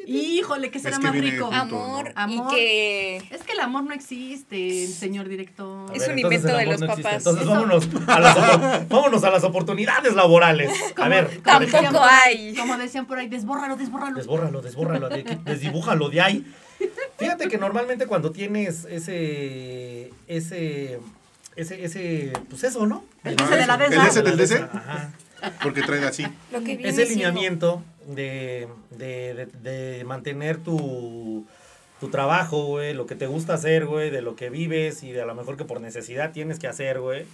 Speaker 1: ti.
Speaker 3: Híjole, ¿qué será
Speaker 4: que
Speaker 3: más rico?
Speaker 4: junto,
Speaker 2: Amor,
Speaker 4: ¿no?
Speaker 3: Amor.
Speaker 2: y que
Speaker 3: Es que el amor no existe, señor director.
Speaker 1: A
Speaker 2: Es
Speaker 1: ver,
Speaker 2: un invento
Speaker 1: el
Speaker 2: de
Speaker 1: amor
Speaker 2: los
Speaker 1: no existe.
Speaker 2: papás.
Speaker 1: Entonces vámonos a, las, vámonos a las oportunidades laborales. A ver,
Speaker 3: como
Speaker 2: Tampoco
Speaker 3: decían por ahí-
Speaker 2: hay.
Speaker 3: Como decían por ahí, desbórralo, desbórralo.
Speaker 1: desbórralo, desbórralo, de- desdibújalo de ahí. Fíjate que normalmente cuando tienes ese, ese, ese, ese, pues eso, ¿no?
Speaker 3: El
Speaker 4: Ah,
Speaker 3: ese de la
Speaker 4: ¿El
Speaker 3: desa.
Speaker 4: ese del DC?
Speaker 1: Ajá.
Speaker 4: Porque trae así.
Speaker 2: lo que
Speaker 1: Ese lineamiento de, de, de, de mantener tu, tu trabajo, güey, lo que te gusta hacer, güey, de lo que vives y de a lo mejor que por necesidad tienes que hacer, güey.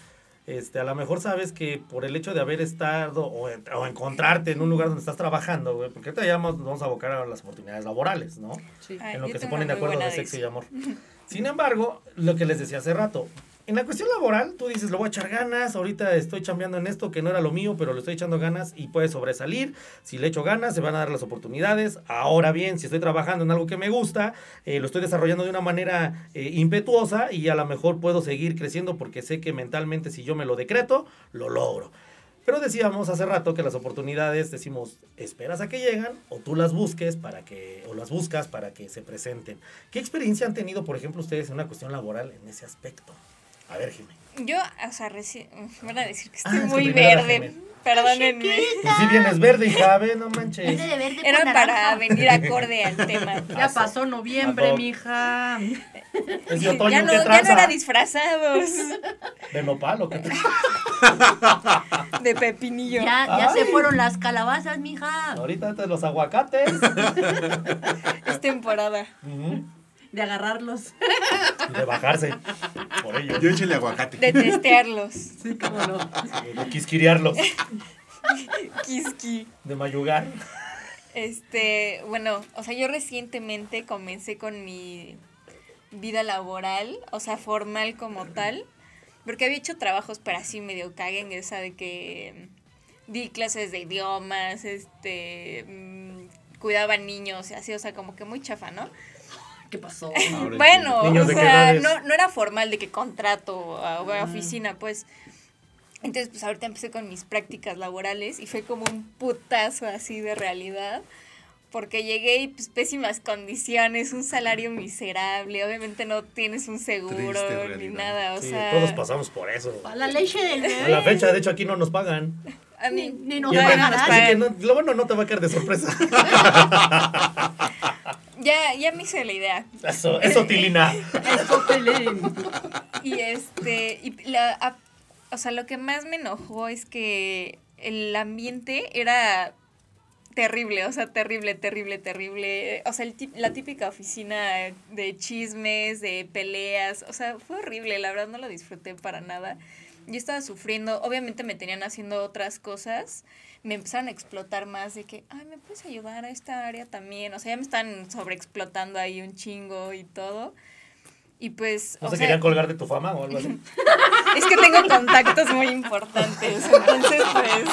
Speaker 1: Este, a lo mejor sabes que por el hecho de haber estado o, o encontrarte en un lugar donde estás trabajando, güey, porque ahorita ya vamos, vamos a abocar a las oportunidades laborales, ¿no?
Speaker 2: Ay,
Speaker 1: en lo que se ponen de acuerdo de sexo y amor. Sin embargo, lo que les decía hace rato, en la cuestión laboral, tú dices, le voy a echar ganas, ahorita estoy chambeando en esto que no era lo mío, pero le estoy echando ganas y puede sobresalir. Si le echo ganas, se van a dar las oportunidades. Ahora bien, si estoy trabajando en algo que me gusta, eh, lo estoy desarrollando de una manera eh, impetuosa y a lo mejor puedo seguir creciendo porque sé que mentalmente si yo me lo decreto, lo logro. Pero decíamos hace rato que las oportunidades, decimos, esperas a que llegan o tú las busques para que, o las buscas para que se presenten. ¿Qué experiencia han tenido, por ejemplo, ustedes en una cuestión laboral en ese aspecto? A ver, Jimé.
Speaker 2: Yo, o sea, recién. Me van a decir que
Speaker 1: Ah,
Speaker 2: estoy
Speaker 1: es que
Speaker 2: muy verde. Perdónenme.
Speaker 1: Pues si vienes verde, hija, ve, no manches.
Speaker 2: Era para venir acorde al tema.
Speaker 3: Ya pasó noviembre, mija.
Speaker 1: Es de otoño,
Speaker 2: ya, no,
Speaker 1: ¿qué
Speaker 2: ya no era disfrazados
Speaker 1: ¿De nopal o qué?
Speaker 2: de pepinillo.
Speaker 3: Ya, ya se fueron las calabazas, mija.
Speaker 1: Ahorita te los aguacates.
Speaker 2: Es temporada.
Speaker 1: Ujú.
Speaker 3: De agarrarlos.
Speaker 1: De bajarse. Por ello.
Speaker 4: Yo échale aguacate.
Speaker 2: De testearlos.
Speaker 3: Sí, cómo no.
Speaker 1: De quisquiriarlos.
Speaker 2: Kiski.
Speaker 1: De mayugar.
Speaker 2: Este, bueno, o sea, yo recientemente comencé con mi vida laboral, o sea, formal como tal, porque había hecho trabajos, pero así medio caguen, esa de que mm, di clases de idiomas, este, mm, cuidaba niños y así, o sea, como que muy chafa, ¿no?
Speaker 3: ¿Qué pasó?
Speaker 4: Ahora
Speaker 2: Bueno, o sea, no, no era formal de que contrato a, oficina, pues. Entonces, pues ahorita empecé con mis prácticas laborales y fue como un putazo así de realidad. porque llegué y pues pésimas condiciones, un salario miserable, obviamente no tienes un seguro ni nada, o
Speaker 1: Sí,
Speaker 2: sea,
Speaker 1: todos pasamos por eso.
Speaker 3: A la leche del bebé.
Speaker 1: A la fecha, de hecho, aquí no nos pagan.
Speaker 2: a mí
Speaker 3: Ni- ni nos
Speaker 2: no nos
Speaker 1: así que
Speaker 2: pagan.
Speaker 1: no- lo bueno no te va a caer de sorpresa.
Speaker 2: Ya, ya me hice la idea.
Speaker 1: Eso, eso, Tilina.
Speaker 3: Eso.
Speaker 2: Y este, y la, a- o sea, lo que más me enojó es que el ambiente era terrible, o sea, terrible, terrible, terrible. O sea, el tip- la típica oficina de chismes, de peleas, o sea, fue horrible, la verdad no lo disfruté para nada. Yo estaba sufriendo, obviamente me tenían haciendo otras cosas, me empezaron a explotar más de que, ay, ¿me puedes ayudar a esta área también? O sea, ya me están sobreexplotando ahí un chingo y todo. Y pues,
Speaker 1: ¿No
Speaker 2: o
Speaker 1: se
Speaker 2: sea,
Speaker 1: querían colgar de tu fama o algo así?
Speaker 2: es que tengo contactos muy importantes, entonces pues,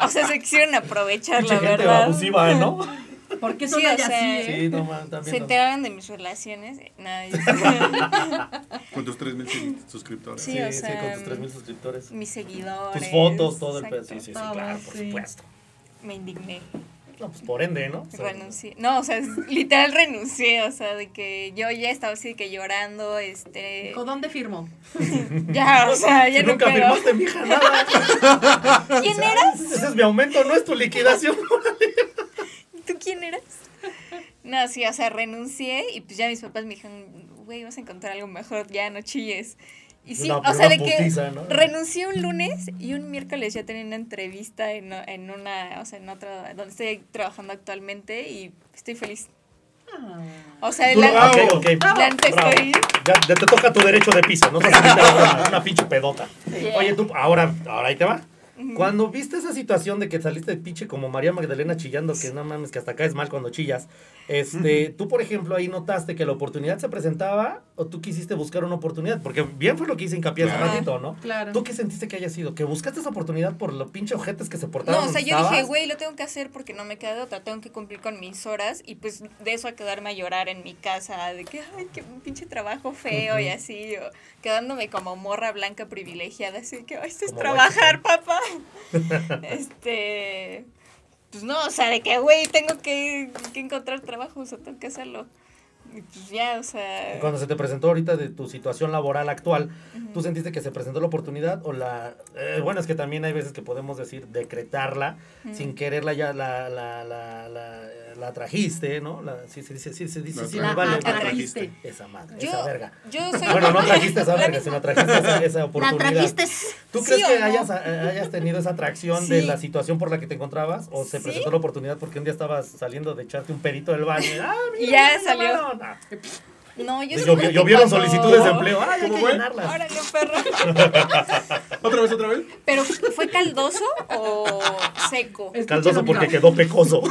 Speaker 2: o sea, se quisieron aprovechar,
Speaker 1: Pinche
Speaker 2: la
Speaker 1: gente
Speaker 2: verdad.
Speaker 1: abusiva, ¿no?
Speaker 3: ¿Por qué son
Speaker 2: Sí, o
Speaker 3: así,
Speaker 2: sea,
Speaker 3: eh?
Speaker 1: Sí, no mames,
Speaker 2: Se
Speaker 1: también. no.
Speaker 2: enteraron de mis relaciones. Nada,
Speaker 4: Con tus 3.000 suscriptores.
Speaker 2: Sí,
Speaker 1: Sí,
Speaker 2: o
Speaker 1: sí,
Speaker 2: sea,
Speaker 1: con tus 3000 suscriptores.
Speaker 2: mis seguidores.
Speaker 1: Tus fotos, todo el pedo.
Speaker 2: exacto.
Speaker 1: Sí, sí, sí, claro, por
Speaker 3: sí.
Speaker 1: supuesto.
Speaker 2: Me indigné.
Speaker 1: No, pues por ende, ¿no? O sea,
Speaker 2: Renuncié. No, o sea, es- literal renuncié, o sea, de que yo ya estaba así de que llorando, este...
Speaker 3: ¿Con dónde firmó?
Speaker 2: Ya, o sea, ya
Speaker 1: Si
Speaker 2: no
Speaker 1: nunca firmaste, mija, nada.
Speaker 2: ¿Quién eras?
Speaker 1: Ese es mi aumento, no es tu liquidación.
Speaker 2: No, sí, o sea, renuncié y pues ya mis papás me dijeron, güey, vas a encontrar algo mejor, ya no chilles. Y sí,
Speaker 1: No,
Speaker 2: o sea, de que
Speaker 1: putiza, ¿no?
Speaker 2: renuncié un lunes y un miércoles ya tenía una entrevista en, en una, o sea, en otra, donde estoy trabajando actualmente y estoy feliz. O sea, la,
Speaker 1: ah, ok, ok.
Speaker 2: la neta
Speaker 1: Bravo.
Speaker 2: estoy...
Speaker 1: Ya, ya te toca tu derecho de piso, no seas una, una pinche pedota. Oye, tú, ahora, ahora ahí te va. Cuando viste esa situación de que saliste de pinche como María Magdalena chillando, que no mames, que hasta caes mal cuando chillas, este, tú, por ejemplo, ahí notaste que la oportunidad se presentaba o tú quisiste buscar una oportunidad, porque bien fue lo que hice hincapié hace
Speaker 4: Claro.
Speaker 1: ratito, ¿no?
Speaker 3: Claro.
Speaker 1: ¿Tú qué sentiste que haya sido? ¿Que buscaste esa oportunidad por los pinche ojetes que se portaron?
Speaker 2: No, o sea, yo dije, güey, lo tengo que hacer porque no me queda de otra, tengo que cumplir con mis horas y pues de eso a quedarme a llorar en mi casa, de que, ay, qué pinche trabajo feo y así, o quedándome como morra blanca privilegiada, así que, ay, esto es
Speaker 1: Como
Speaker 2: trabajar, papá. este, pues no, o sea, de que, güey, tengo que, que encontrar trabajo, o sea, tengo que hacerlo. Y pues ya, o sea...
Speaker 1: Cuando se te presentó ahorita de tu situación laboral actual, ¿tú sentiste que se presentó la oportunidad o la... eh, bueno, es que también hay veces que podemos decir decretarla, sin quererla ya la, la, la, la, la trajiste, ¿no? La, sí, sí, sí, sí, sí,
Speaker 4: La
Speaker 1: sí,
Speaker 3: La
Speaker 1: me vale.
Speaker 3: atrajiste.
Speaker 1: Esa madre,
Speaker 2: Yo,
Speaker 1: esa verga.
Speaker 2: yo soy...
Speaker 1: Bueno, no trajiste esa verga, sino trajiste esa, esa
Speaker 3: La
Speaker 1: oportunidad.
Speaker 3: trajiste.
Speaker 1: ¿Tú
Speaker 2: ¿Sí
Speaker 1: crees que
Speaker 2: no?
Speaker 1: hayas, eh, hayas tenido esa atracción de la situación por la que te encontrabas? ¿O se
Speaker 2: Sí.
Speaker 1: presentó la oportunidad porque un día estabas saliendo de echarte un perito del baño? y, ¡Ah, mira,
Speaker 2: ya salió.
Speaker 1: Ah.
Speaker 2: No, yo
Speaker 1: Llovi-
Speaker 2: siento que
Speaker 1: llovieron
Speaker 2: cuando-
Speaker 1: solicitudes de empleo. ¡Ay, hay
Speaker 4: ¿Cómo fue?
Speaker 2: Órale, perro.
Speaker 4: ¿Otra vez, otra vez?
Speaker 2: Pero ¿fue caldoso o seco?
Speaker 1: Caldoso porque quedó pecoso.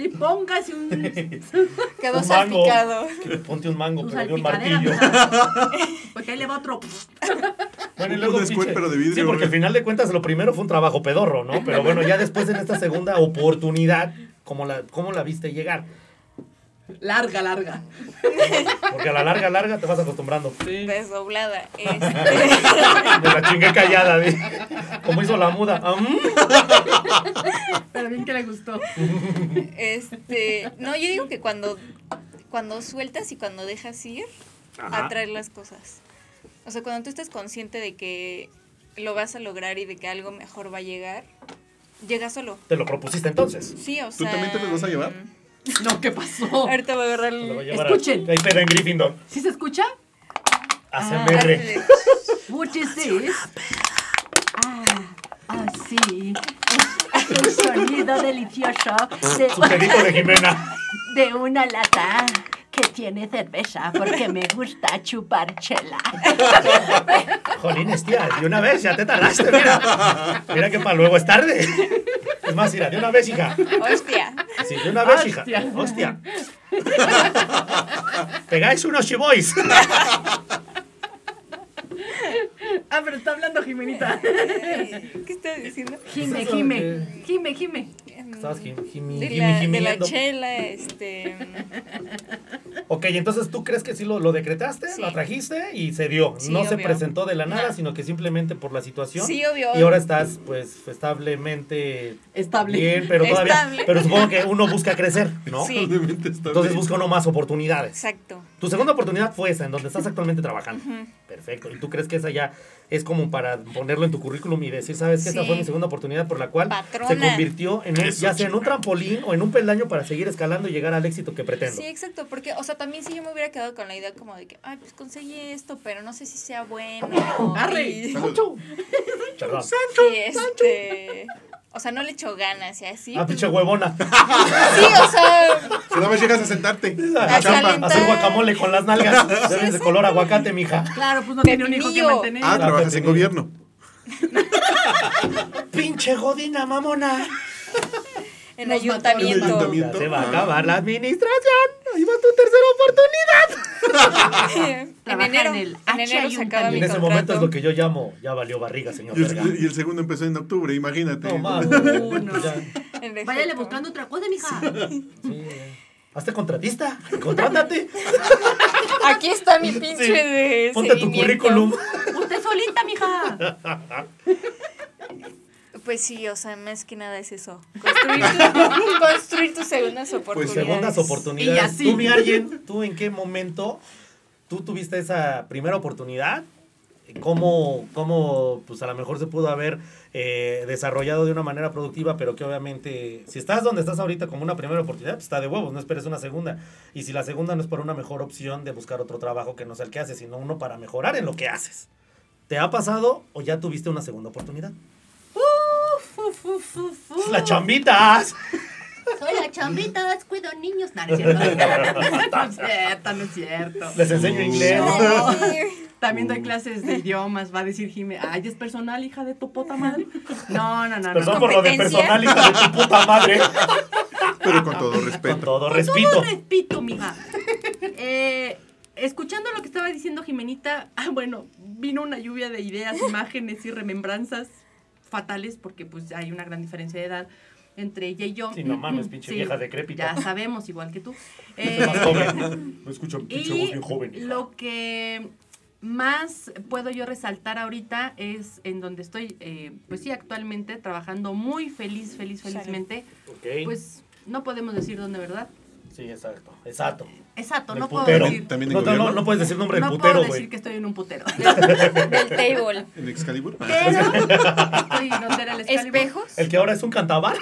Speaker 3: Y póngase un,
Speaker 2: Quedó
Speaker 1: Un mango.
Speaker 2: salpicado.
Speaker 1: Ponte un mango, pero de un martillo.
Speaker 3: Porque ahí le va otro.
Speaker 1: Bueno, y luego, pinche-
Speaker 4: pero de vidrio,
Speaker 1: Sí, porque al final de cuentas lo primero fue un trabajo pedorro, ¿no? Pero bueno, ya después en esta segunda oportunidad, ¿cómo la, cómo la viste llegar?
Speaker 3: Larga, larga.
Speaker 1: Porque a la larga, larga te vas acostumbrando.
Speaker 2: Desdoblada. Este,
Speaker 1: De la chingue callada, ¿ves? Como hizo la muda. Ah, mm.
Speaker 3: Pero bien que le gustó.
Speaker 2: este, no, yo digo que cuando, cuando sueltas y cuando dejas ir,
Speaker 1: Ajá.
Speaker 2: atraer las cosas. O sea, cuando tú estás consciente de que lo vas a lograr y de que algo mejor va a llegar, llega solo.
Speaker 1: Te lo propusiste entonces.
Speaker 2: Sí, o
Speaker 4: ¿Tú
Speaker 2: sea.
Speaker 4: también te los vas a llevar?
Speaker 3: No, ¿qué pasó?
Speaker 2: Ahorita voy a agarrar
Speaker 1: voy a
Speaker 2: el.
Speaker 1: a-
Speaker 3: Escuchen.
Speaker 1: Hay peda en Gryffindor.
Speaker 3: ¿Sí se escucha?
Speaker 1: ACMR.
Speaker 3: What is this? Ah, ah, sí. Es el sonido delicioso
Speaker 1: Su de Jimena.
Speaker 3: de, de una lata que tiene cerveza porque me gusta chupar chela.
Speaker 1: Jolines, tía, de una vez, ya te tardaste, mira. Mira que para luego es tarde. Es más, mira, de una vez, hija.
Speaker 2: Hostia.
Speaker 1: Sí, de una vez, hija.
Speaker 3: Hostia.
Speaker 1: Pegáis unos chibois.
Speaker 3: Ah, pero está hablando Jimenita.
Speaker 2: ¿Qué estás diciendo?
Speaker 3: Jime, Jime. Jime, Jime.
Speaker 1: Estabas jim, jimi,
Speaker 2: De
Speaker 1: jimi,
Speaker 2: la, de la
Speaker 1: jimiendo.
Speaker 2: chela, este.
Speaker 1: Ok, entonces tú crees que sí lo, lo decretaste,
Speaker 2: Sí.
Speaker 1: lo trajiste y se dio.
Speaker 2: Sí,
Speaker 1: no se presentó de la nada,
Speaker 2: No.
Speaker 1: sino que simplemente por la situación.
Speaker 2: Sí, obvio.
Speaker 1: Y ahora estás, pues, establemente
Speaker 3: Estable.
Speaker 1: bien, pero todavía.
Speaker 2: Estable.
Speaker 1: Pero supongo que uno busca crecer, ¿no?
Speaker 2: Sí.
Speaker 1: Entonces busca uno más oportunidades.
Speaker 2: Exacto.
Speaker 1: Tu segunda oportunidad fue esa, en donde estás actualmente trabajando. Perfecto. ¿Y tú crees que esa ya es como para ponerlo en tu currículum y decir, sabes que esa
Speaker 2: Sí.
Speaker 1: fue mi segunda oportunidad por la cual
Speaker 2: Patrona.
Speaker 1: se convirtió en un- ya sea en un trampolín o en un peldaño para seguir escalando y llegar al éxito que pretendo?
Speaker 2: Sí, exacto, porque, o sea, también si yo me hubiera quedado con la idea como de que, ay, pues conseguí esto, pero no sé si sea bueno.
Speaker 3: Arre.
Speaker 2: y.
Speaker 1: Perdón.
Speaker 2: y, este, o sea, no le echo ganas y así.
Speaker 1: Ah,
Speaker 2: pues,
Speaker 1: pinche huevona.
Speaker 2: sí, o sea,
Speaker 4: Si nada más llegas a sentarte.
Speaker 1: A hacer guacamole con las nalgas. Debes de color aguacate, mija.
Speaker 3: Claro, pues no tiene un hijo que mantener.
Speaker 4: Ah, trabajas en gobierno.
Speaker 1: Pinche godina, mamona.
Speaker 2: en ayuntamiento.
Speaker 4: En el ayuntamiento.
Speaker 1: Ya se va a acabar la administración. Ahí va tu tercera oportunidad.
Speaker 2: En
Speaker 3: Trabaja
Speaker 2: enero,
Speaker 3: en el
Speaker 2: en enero se acaba mi
Speaker 1: Y en ese
Speaker 2: contrato.
Speaker 1: momento es lo que yo llamo, ya valió barriga, señor
Speaker 4: Y el, y el segundo empezó en octubre, imagínate.
Speaker 1: No
Speaker 2: En
Speaker 3: Váyale buscando otra cosa, mija.
Speaker 1: sí, ya. Hazte contratista, contrátate.
Speaker 2: Aquí está mi pinche
Speaker 1: Sí.
Speaker 2: de
Speaker 1: Ponte tu currículum.
Speaker 3: Usted solita, mija.
Speaker 2: Pues sí, o sea, más que nada es eso. Construir, tu- construir tus segundas
Speaker 1: Pues
Speaker 2: oportunidades.
Speaker 1: segundas
Speaker 3: Y
Speaker 1: oportunidades.
Speaker 3: así.
Speaker 1: ¿Tú, mi alguien, tú en qué momento tú tuviste esa primera oportunidad? ¿Cómo, cómo pues a lo mejor se pudo haber eh, desarrollado de una manera productiva, pero que obviamente, si estás donde estás ahorita como una primera oportunidad, pues está de huevos, no esperes una segunda. Y si la segunda no es para una mejor opción de buscar otro trabajo que no sea el que haces, sino uno para mejorar en lo que haces. ¿Te ha pasado o ya tuviste una segunda oportunidad?
Speaker 3: Uf, uf, uf.
Speaker 1: ¡Las chambitas!
Speaker 3: Soy la chambita, cuido niños. No, no es cierto. No es cierto, no es cierto.
Speaker 1: Les enseño inglés.
Speaker 3: También doy clases de idiomas, va a decir Jimé. Ay, es personal, hija de tu puta madre. No, no, no,
Speaker 1: Perdón
Speaker 3: no.
Speaker 1: por lo de personal, hija de tu puta madre.
Speaker 4: Pero con todo
Speaker 1: Con
Speaker 4: respeto.
Speaker 1: todo
Speaker 3: Con
Speaker 1: respeto.
Speaker 3: todo respeto, mija. Eh, escuchando lo que estaba diciendo Jimenita, ah, bueno, vino una lluvia de ideas, imágenes y remembranzas fatales, porque pues hay una gran diferencia de edad entre ella y yo.
Speaker 1: Sí, no mames, pinche vieja decrépita.
Speaker 3: Ya sabemos, igual que tú.
Speaker 1: Es más
Speaker 3: Eh,
Speaker 1: joven. No escucho pinche voz bien joven. hija.
Speaker 3: lo que más puedo yo resaltar ahorita es en donde estoy, eh, pues sí, actualmente trabajando muy feliz, feliz, felizmente.
Speaker 1: Ok.
Speaker 3: Pues no podemos decir dónde, ¿verdad?
Speaker 1: Sí, exacto. Exacto.
Speaker 3: Exacto, no puedo
Speaker 1: putero.
Speaker 3: decir.
Speaker 4: También en
Speaker 1: No, no, no,
Speaker 4: gobierno.
Speaker 1: no puedes decir nombre del
Speaker 3: no
Speaker 1: putero,
Speaker 3: puedo
Speaker 1: güey.
Speaker 3: decir que estoy en un putero.
Speaker 2: Del table.
Speaker 4: En Excalibur.
Speaker 3: Pero estoy donde era el Excalibur.
Speaker 2: ¿Espejos?
Speaker 1: El que ahora es un cantabar.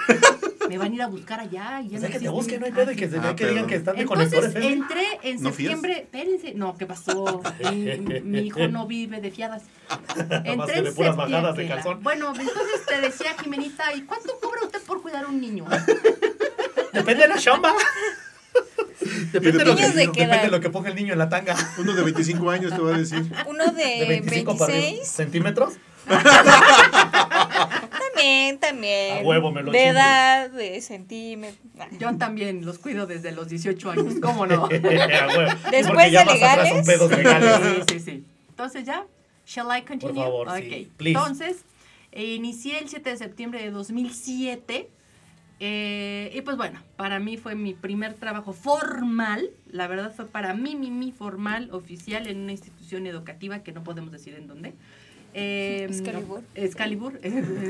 Speaker 3: Me van a ir a buscar allá. Y ya
Speaker 1: O
Speaker 3: no
Speaker 1: sea, que te
Speaker 3: existe.
Speaker 1: busquen, no hay
Speaker 3: Ah,
Speaker 1: pedo y
Speaker 3: sí.
Speaker 1: que, se-
Speaker 4: Ah,
Speaker 1: que digan
Speaker 4: perdón.
Speaker 1: que están de conector
Speaker 3: Entonces
Speaker 1: FM.
Speaker 3: entré en
Speaker 4: ¿No fías?
Speaker 3: septiembre. Espérense. No, ¿qué pasó? Mi, mi hijo no vive de fiadas.
Speaker 1: más
Speaker 3: Entré
Speaker 1: que de
Speaker 3: en
Speaker 1: puras bajadas de
Speaker 3: septiembre.
Speaker 1: calzón.
Speaker 3: Bueno, entonces te decía Jimenita, ¿y cuánto cobra usted por cuidar a un niño?
Speaker 1: Depende de la chamba. Depende de, lo que,
Speaker 2: de qué
Speaker 1: depende de lo que ponga el niño en la tanga.
Speaker 4: Uno de 25 años te va a decir.
Speaker 2: Uno de,
Speaker 1: De 25 para arriba.
Speaker 2: 26.
Speaker 1: centímetros.
Speaker 2: También, también.
Speaker 1: A huevo me lo
Speaker 2: De
Speaker 1: chingo.
Speaker 2: edad, de centímetros.
Speaker 3: Yo también los cuido desde los 18 años, ¿cómo no?
Speaker 1: A huevo.
Speaker 2: Después de legales.
Speaker 1: pedos legales.
Speaker 3: Sí, sí, sí. Entonces ya, shall I continue?
Speaker 1: favor,
Speaker 3: Ok.
Speaker 1: sí, please.
Speaker 3: Entonces, eh, inicié el 7 de septiembre de 2007. Eh, y pues bueno, para mí fue mi primer trabajo formal. La verdad fue para mí, mi, mi formal, oficial, en una institución educativa que no podemos decir en dónde. Eh,
Speaker 2: Excalibur.
Speaker 3: no, Excalibur, eh,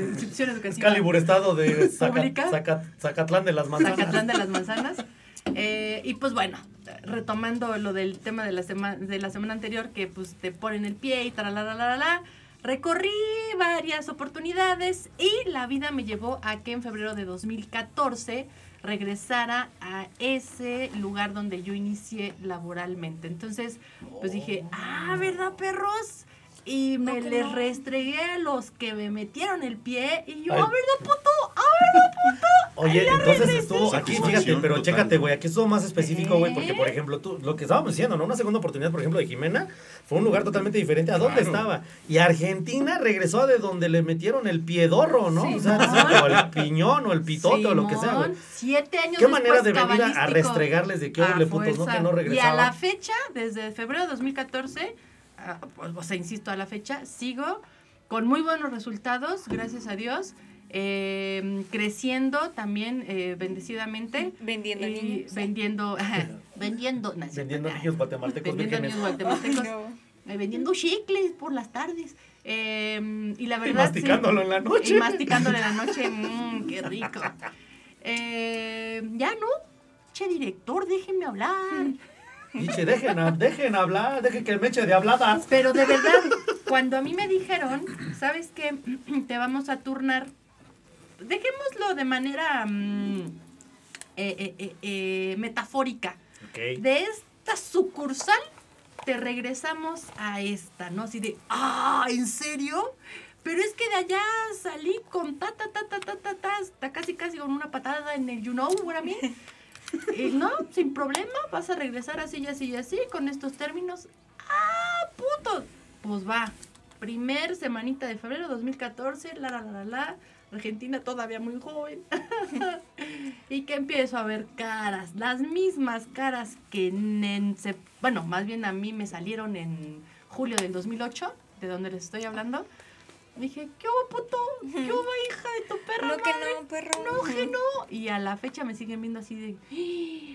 Speaker 3: institución educativa.
Speaker 1: Excalibur, estado de Zaca-. Zaca- Zacatlán de las Manzanas.
Speaker 3: Zacatlán de las Manzanas. Eh, y pues bueno, retomando lo del tema de la, sema- de la semana anterior, que pues te ponen el pie y la recorrí varias oportunidades y la vida me llevó a que en febrero de 2014 regresara a ese lugar donde yo inicié laboralmente. Entonces, pues dije, ah, ¿verdad, perros? Y me
Speaker 2: que
Speaker 3: les
Speaker 2: no.
Speaker 3: restregué a los que me metieron el pie y yo,
Speaker 1: Ay.
Speaker 3: ah, ¿verdad, puto? Ah, ¿verdad, puto?
Speaker 1: Oye, entonces estuvo aquí, fíjate, pero
Speaker 4: total.
Speaker 1: chécate, güey, aquí estuvo más específico, güey, porque, por ejemplo, tú, lo que estábamos diciendo, ¿no? Una segunda oportunidad, por ejemplo, de Jimena, fue un lugar totalmente diferente a donde
Speaker 4: Claro.
Speaker 1: estaba. Y Argentina regresó de donde le metieron el piedorro, ¿no? O sea, o el piñón, o el pitote, o lo que sea, güey.
Speaker 3: Siete años
Speaker 1: ¿Qué manera de venir a- a restregarles de qué
Speaker 3: A
Speaker 1: ole putos, no? Que no
Speaker 3: Y a
Speaker 1: regresaban.
Speaker 3: la fecha, desde febrero de 2014, pues, o sea, insisto, a la fecha, sigo con muy buenos resultados, gracias a Dios, eh, creciendo también eh, bendecidamente.
Speaker 2: Vendiendo
Speaker 3: y
Speaker 2: niños.
Speaker 3: vendiendo vendiendo, no,
Speaker 1: Vendiendo niños guatemaltecos
Speaker 3: vendiendo niños guatemaltecos,
Speaker 2: No.
Speaker 3: eh, vendiendo chicles por las tardes. eh, y la
Speaker 1: Y
Speaker 3: verdad sí.
Speaker 1: masticándolo en la noche.
Speaker 3: Y masticándolo en la noche, mmm, qué rico. Eh, ya no, che director, déjenme hablar.
Speaker 1: Diche, dejen, dejen hablar, dejen que me eche de habladas.
Speaker 3: Pero de verdad, cuando a mí me dijeron, ¿sabes qué? Te vamos a turnar. Dejémoslo de manera mm, eh, eh, eh, metafórica. De esta sucursal te regresamos a esta, ¿no? Así de, ah, ¿en serio? Pero es que de allá salí con ta, ta, ta, ta, ta, ta, ta, hasta casi, casi con una patada en el you know what I mean. Y no, sin problema, vas a regresar así y así y así, con estos términos. ¡Ah, puto! Pues va. Primer semanita de febrero 2014, la, la, la, la. Argentina todavía muy joven. y que empiezo a ver caras, las mismas caras que en, bueno, más bien a mí me salieron en julio del 2008, de donde les estoy hablando. Dije, ¿qué hubo, puto? ¿Qué hubo, hija de tu perra?
Speaker 2: No que no, perro.
Speaker 3: No, que no. Y a la fecha me siguen viendo así de,